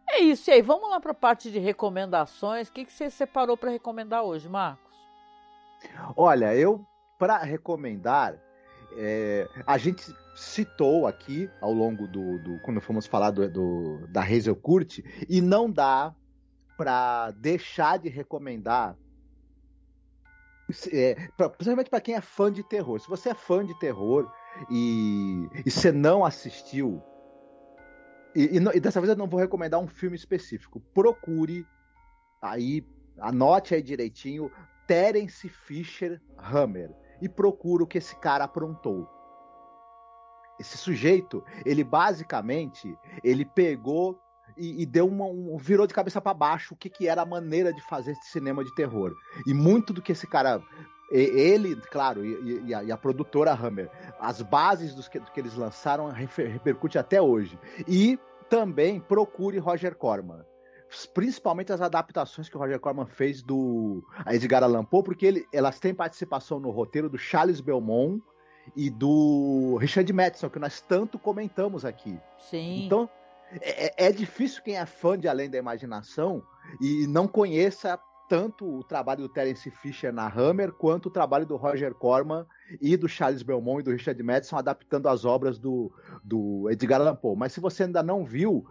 É isso, e aí, vamos lá para a parte de recomendações. O que, que você separou para recomendar hoje, Marcos? Olha, eu, para recomendar, é, a gente citou aqui ao longo do. do quando fomos falar do, do- da Hazel Kurt, e não dá para deixar de recomendar. é, pra- principalmente para quem é fã de terror. Se você é fã de terror e, você não assistiu, e, e e dessa vez eu não vou recomendar um filme específico. Procure aí, anote aí direitinho, Terence Fisher Hammer e procura o que esse cara aprontou. Esse sujeito, ele basicamente, ele pegou e, e deu uma, um, virou de cabeça para baixo o que, que era a maneira de fazer esse cinema de terror. E muito do que esse cara, ele, claro, e, e a, e a produtora Hammer, as bases dos que, do que eles lançaram repercute até hoje. E também procure Roger Corman principalmente as adaptações que o Roger Corman fez do a Edgar Allan Poe, porque ele, elas têm participação no roteiro do Charles Belmont e do Richard Madison, que nós tanto comentamos aqui. Sim. Então, é, é difícil quem é fã de Além da Imaginação e não conheça tanto o trabalho do Terence Fisher na Hammer, quanto o trabalho do Roger Corman e do Charles Belmont e do Richard Madison adaptando as obras do, do Edgar Allan Poe. Mas se você ainda não viu,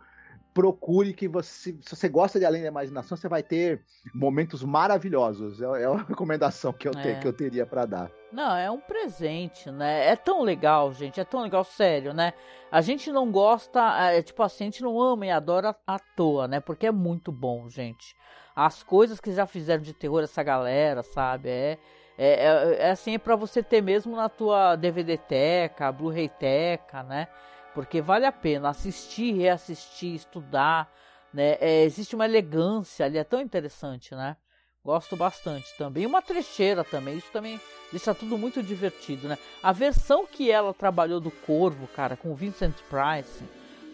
procure que você, se você gosta de Além da Imaginação, você vai ter momentos maravilhosos. É, é uma <laughs> recomendação que eu, te- É. que eu teria para dar. Não, é um presente, né? É tão legal, gente. É tão legal, sério, né? A gente não gosta, é, tipo assim, a gente não ama e adora à toa, né? Porque é muito bom, gente. As coisas que já fizeram de terror essa galera, sabe? É, é, é, é assim, é pra você ter mesmo na tua DVD Teca, Blu-ray Teca, né? Porque vale a pena assistir, reassistir, estudar, né? É, existe uma elegância ali, é tão interessante, né? Gosto bastante também. Uma trecheira também, isso também deixa tudo muito divertido, né? A versão que ela trabalhou do Corvo, cara, com o Vincent Price,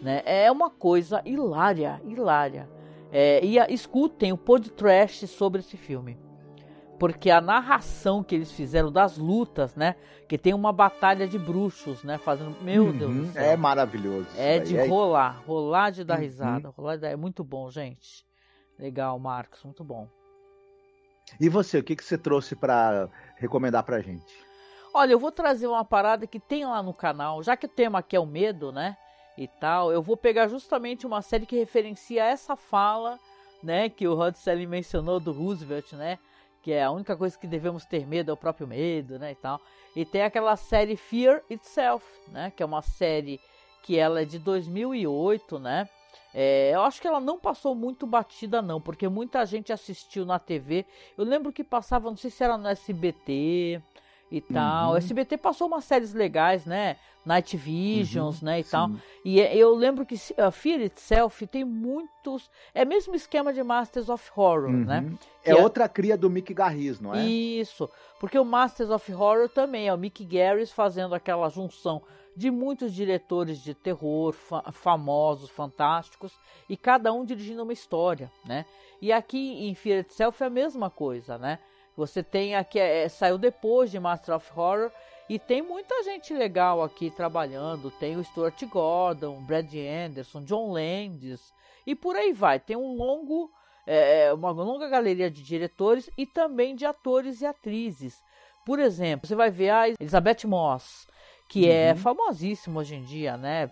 né? É uma coisa hilária, hilária. É, e a- escutem o podcast sobre esse filme. Porque a narração que eles fizeram das lutas, né? Que tem uma batalha de bruxos, né? Fazendo. Meu Deus do Uhum, céu. É maravilhoso. É de rolar, rolar de dar Uhum. risada, rolar de dar... É muito bom, gente. Legal, Marcos, muito bom. E você, o que, que você trouxe para recomendar pra gente? Olha, eu vou trazer uma parada que tem lá no canal, já que o tema aqui é o medo, né? E tal, eu vou pegar justamente uma série que referencia essa fala, né? Que o Rod Serling mencionou do Roosevelt, né? Que é a única coisa que devemos ter medo é o próprio medo, né? E tal. E tem aquela série Fear Itself, né? Que é uma série que ela é de 2008, né? É, eu acho que ela não passou muito batida não, porque muita gente assistiu na TV. Eu lembro que passava, não sei se era no SBT e tal. Uhum. O SBT passou umas séries legais, né? Night Visions, né, e tal. Sim. E é- eu lembro que a Fear Itself tem muitos, é mesmo esquema de Masters of Horror, né? Uhum. É Que é- outra cria do Mick Garris, não é? Isso, porque o Masters of Horror também é o Mick Garris fazendo aquela junção de muitos diretores de terror fa- famosos, fantásticos, e cada um dirigindo uma história, né? E aqui em Fear Itself é a mesma coisa, né? Você tem aqui, é, saiu depois de Master of Horror, e tem muita gente legal aqui trabalhando. Tem o Stuart Gordon, Brad Anderson, John Landis, e por aí vai. Tem um longo é, uma longa galeria de diretores e também de atores e atrizes. Por exemplo, você vai ver a Elizabeth Moss, que é Uhum. famosíssima hoje em dia, né?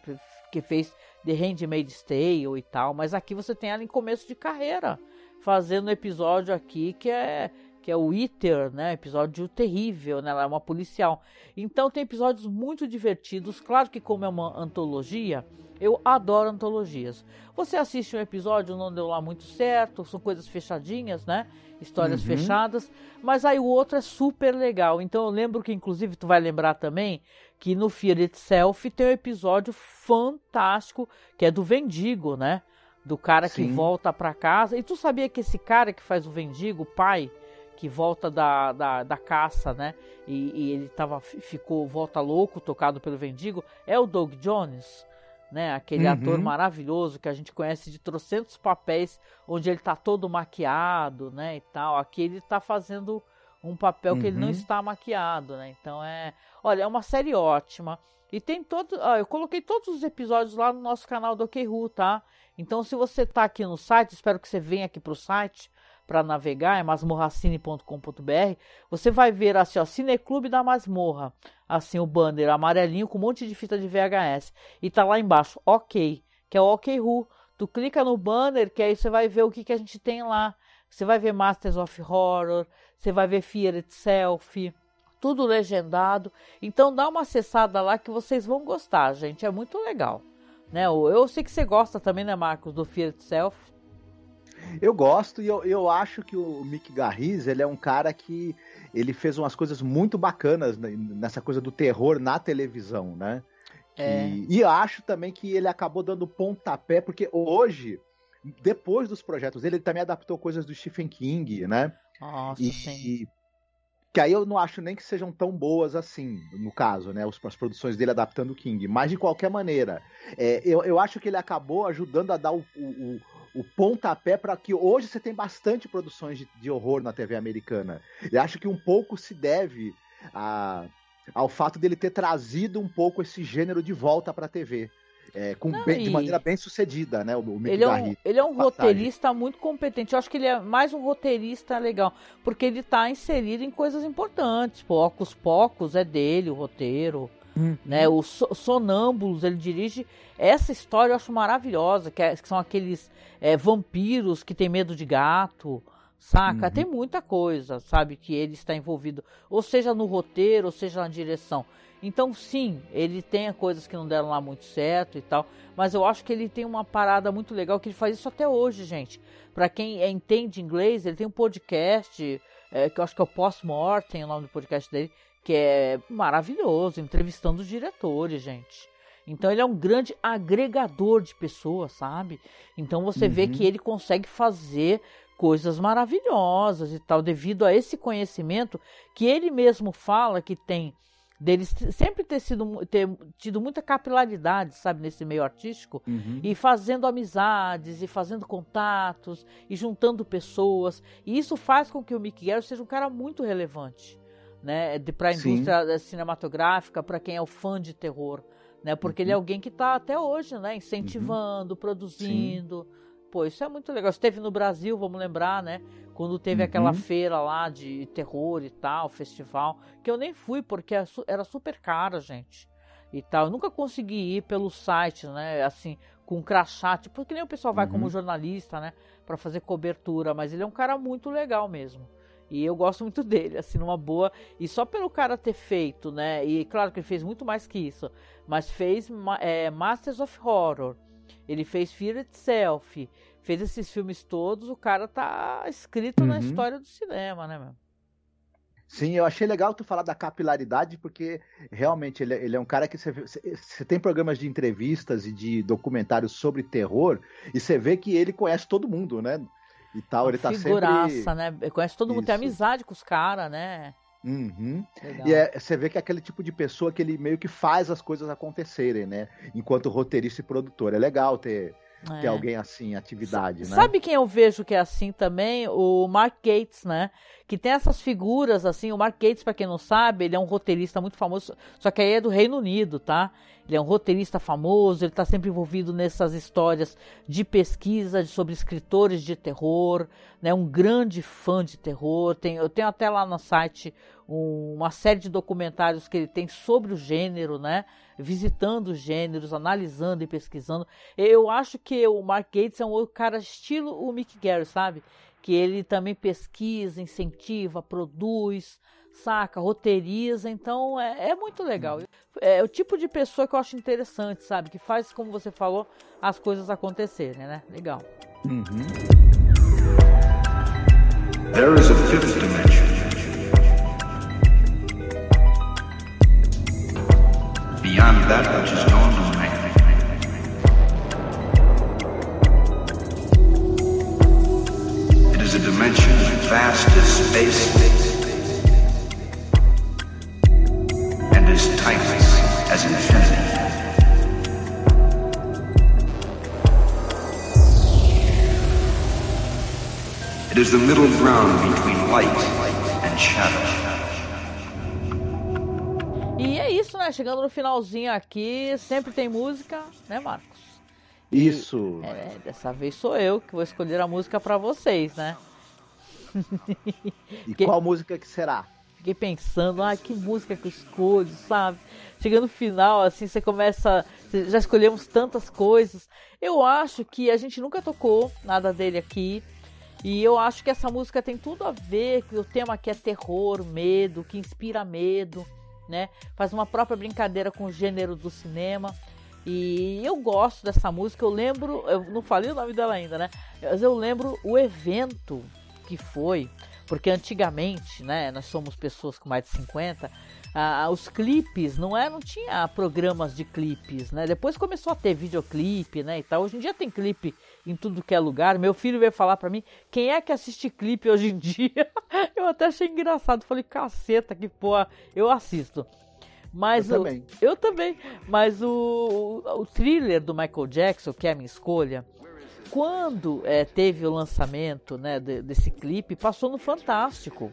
Que fez The Handmaid's Tale e tal, mas aqui você tem ela em começo de carreira, fazendo um episódio aqui que é que é o Iter, né? Episódio terrível, né? Ela é uma policial. Então tem episódios muito divertidos. Claro que como é uma antologia, eu adoro antologias. Você assiste um episódio, não deu lá muito certo, são coisas fechadinhas, né? Histórias Uhum. fechadas, mas aí o outro é super legal. Então eu lembro que, inclusive, tu vai lembrar também que no Fear Itself tem um episódio fantástico que é do Vendigo, né? Do cara que Sim. volta pra casa. E tu sabia que esse cara que faz o Vendigo, o pai, que volta da, da, da caça, né? E, e ele tava, ficou volta louco, tocado pelo Vendigo, é o Doug Jones né? Aquele uhum. ator maravilhoso que a gente conhece de trocentos papéis, onde ele tá todo maquiado, né? E tal. Aqui ele tá fazendo um papel uhum. que ele não uhum. está maquiado, né? Então é, olha, é uma série ótima. E tem todo, ó, eu coloquei todos os episódios lá no nosso canal do OKRU, tá? Então se você tá aqui no site, espero que você venha aqui pro site para navegar, é masmorracine.com.br, você vai ver assim, ó, Cineclube da Masmorra, assim o banner amarelinho com um monte de fita de VHS e tá lá embaixo, OK, que é o OKRU. Tu clica no banner que aí você vai ver o que que a gente tem lá. Você vai ver Masters of Horror, você vai ver Fear Itself, tudo legendado. Então dá uma acessada lá que vocês vão gostar, gente. É muito legal. Né? Eu sei que você gosta também, né, Marcos, do Fear Itself. Eu gosto e eu, eu acho que o Mick Garris, ele é um cara que ele fez umas coisas muito bacanas nessa coisa do terror na televisão, né? É. E, e acho também que ele acabou dando pontapé, porque hoje, depois dos projetos dele, ele também adaptou coisas do Stephen King, né? Nossa, e, sim. Que aí eu não acho nem que sejam tão boas assim, no caso, né? As, produções dele adaptando o King. Mas de qualquer maneira, é, eu, eu acho que ele acabou ajudando a dar o, o, o pontapé para que hoje você tem bastante produções de, de, horror na TV americana. E acho que um pouco se deve a, ao fato dele ter trazido um pouco esse gênero de volta para a TV. É, com Não, bem, de maneira bem sucedida, né? O, o ele, é um, ele é um roteirista muito competente. Eu acho que ele é mais um roteirista legal, porque ele está inserido em coisas importantes. Pocos Pocos é dele, o roteiro. Hum. Né? O Sonâmbulos, ele dirige. Essa história eu acho maravilhosa, que, é, que são aqueles é, vampiros que tem medo de gato, saca? Uhum. Tem muita coisa, sabe, que ele está envolvido, ou seja no roteiro, ou seja na direção. Então, sim, ele tem coisas que não deram lá muito certo e tal, mas eu acho que ele tem uma parada muito legal que ele faz isso até hoje, gente. Para quem é, entende inglês, ele tem um podcast, é, que eu acho que é o Post-Mortem, o nome do podcast dele, que é maravilhoso, entrevistando os diretores, gente. Então ele é um grande agregador de pessoas, sabe? Então você uhum. vê que ele consegue fazer coisas maravilhosas e tal, devido a esse conhecimento que ele mesmo fala que tem dele sempre ter sido ter tido muita capilaridade, sabe, nesse meio artístico uhum. e fazendo amizades e fazendo contatos e juntando pessoas e isso faz com que o Mick Garris seja um cara muito relevante, né, para a indústria cinematográfica, para quem é o fã de terror, né, porque uhum. ele é alguém que está até hoje, né, incentivando, uhum. produzindo. Sim. Pô, isso é muito legal. Esteve no Brasil, vamos lembrar, né? Quando teve uhum. aquela feira lá de terror e tal, festival, que eu nem fui porque era super cara, gente. E tal. Eu nunca consegui ir pelo site, né? Assim, com crachá, tipo, porque nem o pessoal vai uhum. como jornalista, né? Para fazer cobertura, mas ele é um cara muito legal mesmo. E eu gosto muito <laughs> dele, assim, numa boa. E só pelo cara ter feito, né? E claro que ele fez muito mais que isso. Mas fez é, Masters of Horror ele fez Fear Itself, fez esses filmes todos, o cara tá escrito uhum. na história do cinema, né, meu? Sim, eu achei legal tu falar da capilaridade, porque realmente ele, é, ele é um cara que você, você tem programas de entrevistas e de documentários sobre terror, e você vê que ele conhece todo mundo, né? E tal, Uma ele tá figuraça, sempre... né? Conhece todo mundo, Isso. tem amizade com os caras, né? Uhum. E é, você vê que é aquele tipo de pessoa que ele meio que faz as coisas acontecerem, né? Enquanto roteirista e produtor. É legal ter, é. ter alguém assim, atividade, S né? Sabe quem eu vejo que é assim também? O Mark Gates, né? Que tem essas figuras assim. O Mark Gates, para quem não sabe, ele é um roteirista muito famoso, só que aí é do Reino Unido, tá? Ele é um roteirista famoso, ele está sempre envolvido nessas histórias de pesquisa sobre escritores de terror, né? Um grande fã de terror. Tem, eu tenho até lá no site um, uma série de documentários que ele tem sobre o gênero, né? Visitando os gêneros, analisando e pesquisando. Eu acho que o Mark Gates é um cara estilo o Mick Garris, sabe? Que ele também pesquisa, incentiva, produz saca, roteiriza, então é, é, muito legal. É o tipo de pessoa que eu acho interessante, sabe? Que faz, como você falou, as coisas acontecerem, né? Legal. Uhum. There is a fifth dimension. beyond that which is known to man. It is a dimension vast as space and as tight as infinity. It is the middle ground between light and shadow. Isso, né? Chegando no finalzinho aqui, sempre tem música, né, Marcos? Isso. é, dessa vez sou eu que vou escolher a música para vocês, né? <laughs> E que... qual música que será? Fiquei pensando, ah, que música que eu escolho, sabe? Chegando no final, assim, você começa. Já escolhemos tantas coisas. Eu acho que a gente nunca tocou nada dele aqui. E eu acho que essa música tem tudo a ver com o tema que é terror, medo, que inspira medo, né? Faz uma própria brincadeira com o gênero do cinema. E eu gosto dessa música, eu lembro, eu não falei o nome dela ainda, né? Mas eu lembro o evento que foi, porque antigamente, né, nós somos pessoas com mais de 50, ah, os clipes não é, não tinha programas de clipes, né? Depois começou a ter videoclipe, né, e tal. Hoje em dia tem clipe em tudo que é lugar. Meu filho veio falar para mim, quem é que assiste clipe hoje em dia? <laughs> eu até achei engraçado, falei, caceta, que porra, eu assisto. Mas eu o, também. Eu também. Mas o, o, o thriller do Michael Jackson, que é a minha escolha, quando é, teve o lançamento né, de, desse clipe, passou no Fantástico.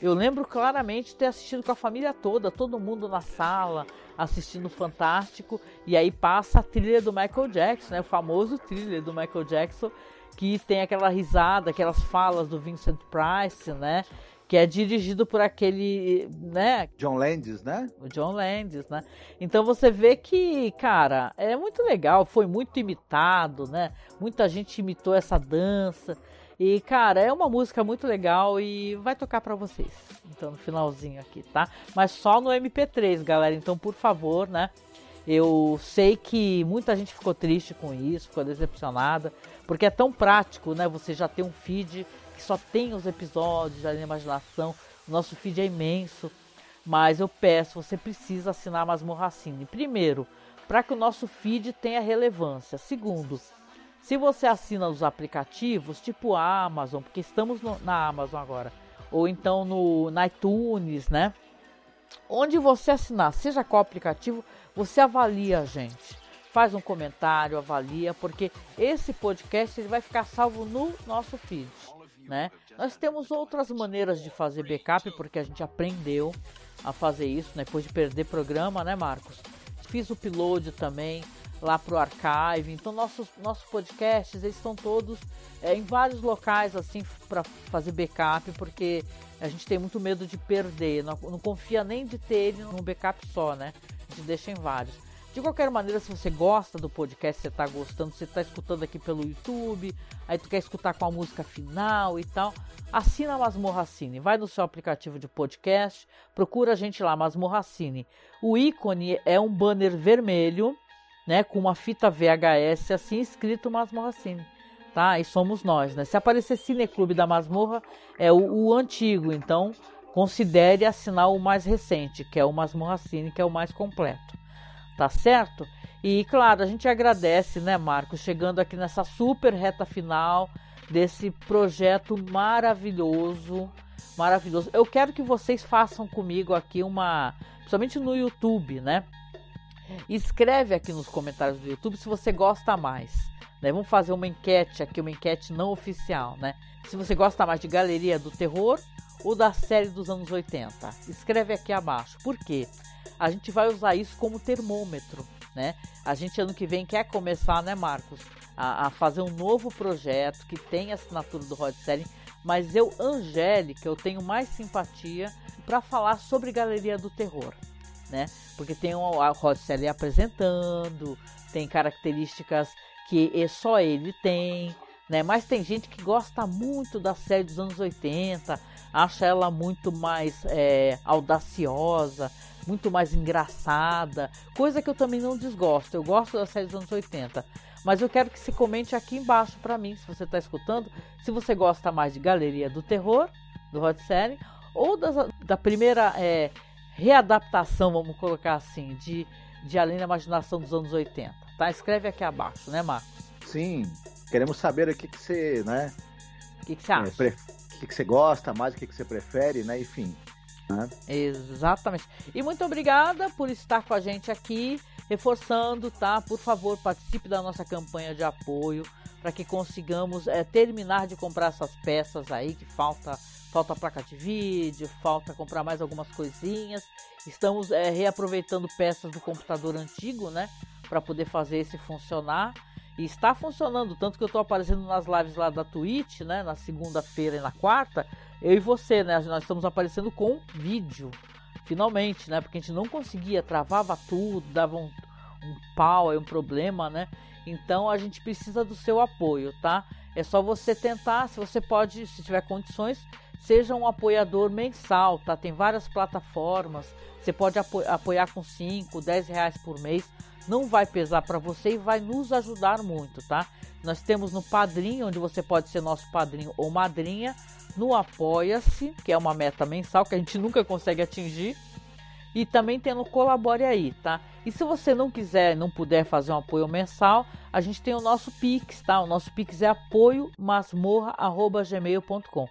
Eu lembro claramente ter assistido com a família toda, todo mundo na sala, assistindo Fantástico, e aí passa a trilha do Michael Jackson, né, o famoso thriller do Michael Jackson, que tem aquela risada, aquelas falas do Vincent Price, né? que é dirigido por aquele, né? John Landis, né? O John Landis, né? Então você vê que, cara, é muito legal, foi muito imitado, né? Muita gente imitou essa dança. E, cara, é uma música muito legal e vai tocar para vocês. Então, no finalzinho aqui, tá? Mas só no MP3, galera. Então, por favor, né? Eu sei que muita gente ficou triste com isso, ficou decepcionada, porque é tão prático, né? Você já tem um feed que só tem os episódios da imaginação. O nosso feed é imenso, mas eu peço, você precisa assinar a Masmorra Cine. Primeiro, para que o nosso feed tenha relevância. Segundo, se você assina os aplicativos, tipo a Amazon, porque estamos no, na Amazon agora, ou então no na iTunes, né? Onde você assinar, seja qual aplicativo, você avalia a gente. Faz um comentário, avalia, porque esse podcast ele vai ficar salvo no nosso feed né? Nós temos outras maneiras de fazer backup porque a gente aprendeu a fazer isso, né? depois de perder programa, né, Marcos? Fiz o upload também lá pro archive. Então nossos nossos podcasts eles estão todos é, em vários locais assim para fazer backup, porque a gente tem muito medo de perder. Não, não confia nem de ter ele num backup só, né? A gente deixa em vários. De qualquer maneira, se você gosta do podcast, você está gostando, você está escutando aqui pelo YouTube, aí tu quer escutar com a música final e tal, assina a Masmorra Cine. Vai no seu aplicativo de podcast, procura a gente lá, Masmorra Cine. O ícone é um banner vermelho, né, com uma fita VHS assim escrito Masmorra Cine. Tá? E somos nós, né? Se aparecer Cineclube da Masmorra, é o, o antigo, então considere assinar o mais recente, que é o Masmorra Cine, que é o mais completo tá certo? E claro, a gente agradece, né, Marcos, chegando aqui nessa super reta final desse projeto maravilhoso, maravilhoso. Eu quero que vocês façam comigo aqui uma, principalmente no YouTube, né? Escreve aqui nos comentários do YouTube se você gosta mais. Né? Vamos fazer uma enquete aqui, uma enquete não oficial, né? Se você gosta mais de Galeria do Terror ou da série dos anos 80. Escreve aqui abaixo. Por quê? a gente vai usar isso como termômetro, né? A gente ano que vem quer começar, né, Marcos, a, a fazer um novo projeto que tem a assinatura do Rod Selling, mas eu, Angélica, eu tenho mais simpatia para falar sobre Galeria do Terror, né? Porque tem o Rod Selling apresentando, tem características que só ele tem, né? Mas tem gente que gosta muito da série dos anos 80, acha ela muito mais é, audaciosa, muito mais engraçada, coisa que eu também não desgosto. Eu gosto da série dos anos 80. Mas eu quero que você comente aqui embaixo para mim, se você está escutando, se você gosta mais de Galeria do Terror, do Rod Serling, ou das, da primeira é, readaptação, vamos colocar assim, de, de Além da Imaginação dos anos 80. Tá? Escreve aqui abaixo, né, Marcos? Sim, queremos saber o que, que você, né? O que, que você acha? É, o que, que você gosta mais, o que, que você prefere, né? Enfim. Né? Exatamente. E muito obrigada por estar com a gente aqui, reforçando, tá? Por favor, participe da nossa campanha de apoio. para que consigamos é, terminar de comprar essas peças aí que falta falta placa de vídeo, falta comprar mais algumas coisinhas. Estamos é, reaproveitando peças do computador antigo, né, para poder fazer esse funcionar. E está funcionando, tanto que eu estou aparecendo nas lives lá da Twitch, né, na segunda-feira e na quarta, eu e você, né, nós estamos aparecendo com vídeo, finalmente, né, porque a gente não conseguia, travava tudo, dava um, um pau, aí um problema, né, então a gente precisa do seu apoio, tá? É só você tentar, se você pode, se tiver condições, seja um apoiador mensal, tá? Tem várias plataformas, você pode apo apoiar com 5, 10 reais por mês, não vai pesar para você e vai nos ajudar muito, tá? Nós temos no Padrinho, onde você pode ser nosso padrinho ou madrinha, no Apoia-se, que é uma meta mensal que a gente <laughs> nunca consegue atingir, e também tem no Colabore aí, tá? E se você não quiser, não puder fazer um apoio mensal, a gente tem o nosso Pix, tá? O nosso Pix é apoiomasmorra.gmail.com.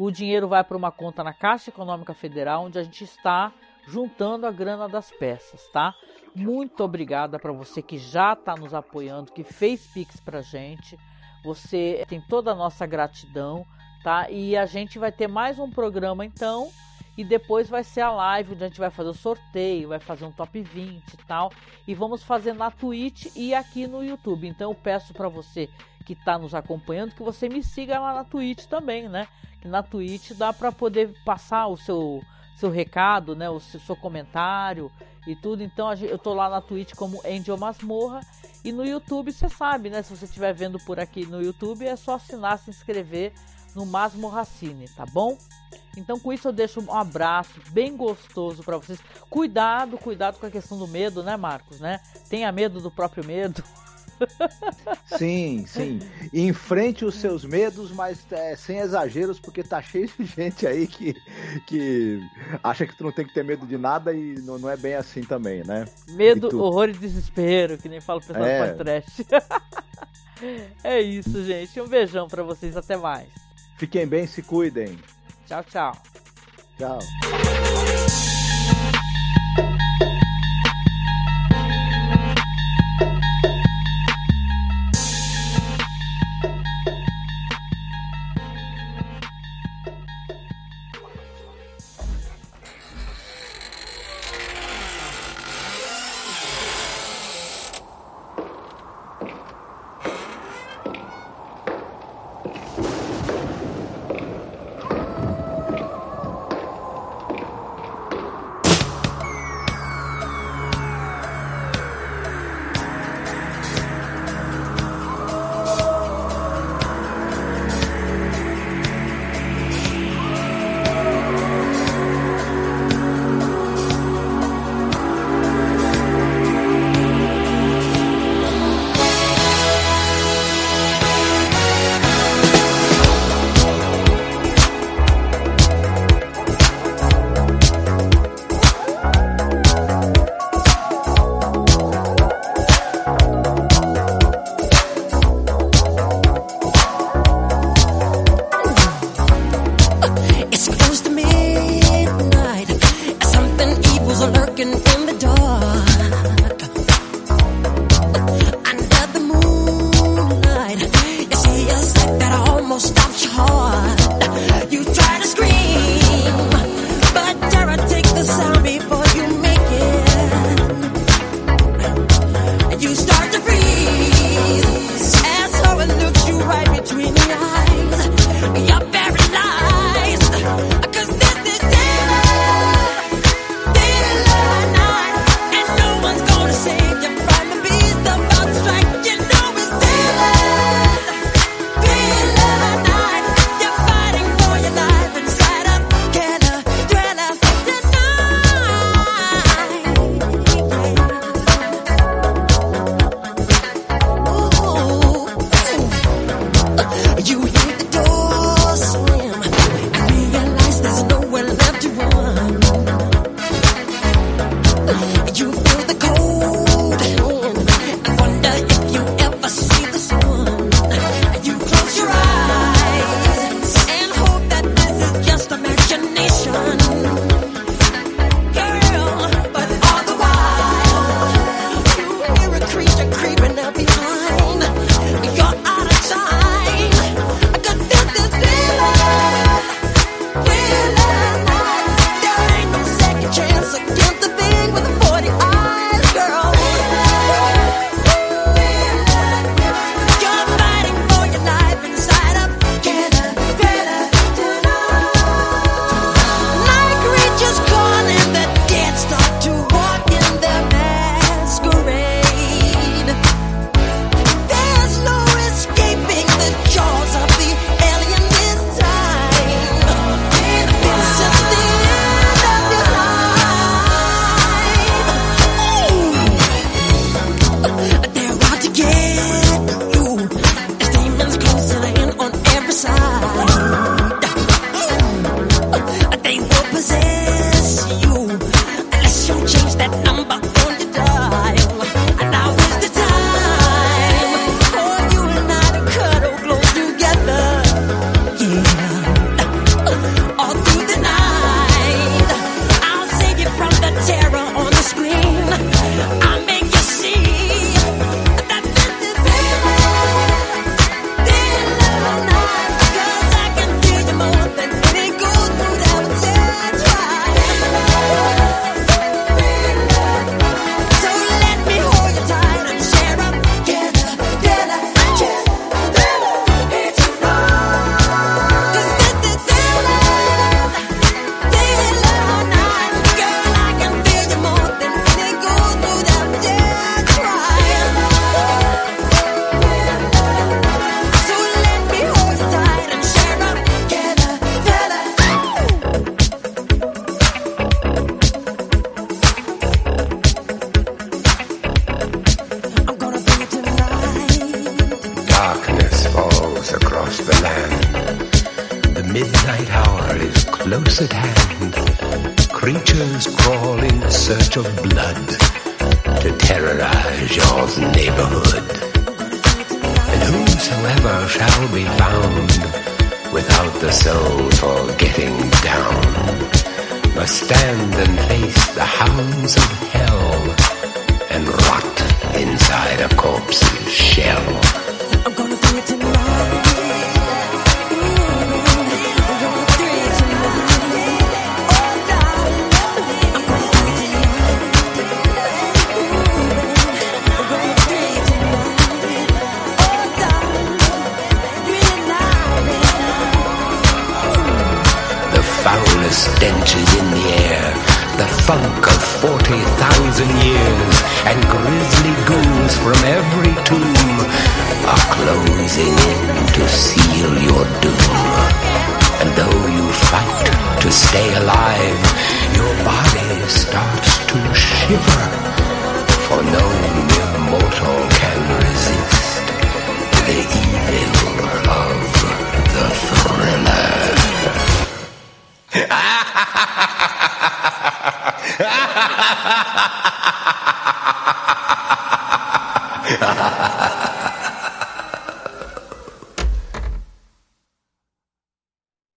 O dinheiro vai para uma conta na Caixa Econômica Federal, onde a gente está juntando a grana das peças, tá? Muito obrigada para você que já está nos apoiando, que fez Pix para gente. Você tem toda a nossa gratidão, tá? E a gente vai ter mais um programa então. E depois vai ser a live onde a gente vai fazer o sorteio, vai fazer um top 20 e tal. E vamos fazer na Twitch e aqui no YouTube. Então eu peço para você que está nos acompanhando que você me siga lá na Twitch também, né? que na Twitch dá para poder passar o seu seu recado, né, o seu, seu comentário e tudo. Então eu tô lá na Twitch como Angel Masmorra e no YouTube você sabe, né? Se você estiver vendo por aqui no YouTube é só assinar, se inscrever no Masmorracine, tá bom? Então com isso eu deixo um abraço bem gostoso para vocês. Cuidado, cuidado com a questão do medo, né, Marcos, né? Tenha medo do próprio medo. <laughs> Sim, sim. Enfrente os seus medos, mas é, sem exageros, porque tá cheio de gente aí que, que acha que tu não tem que ter medo de nada e não, não é bem assim também, né? Medo, tu... horror e desespero, que nem fala o pessoal é. do podcast. <laughs> é isso, gente. Um beijão para vocês. Até mais. Fiquem bem, se cuidem. Tchau, tchau. Tchau.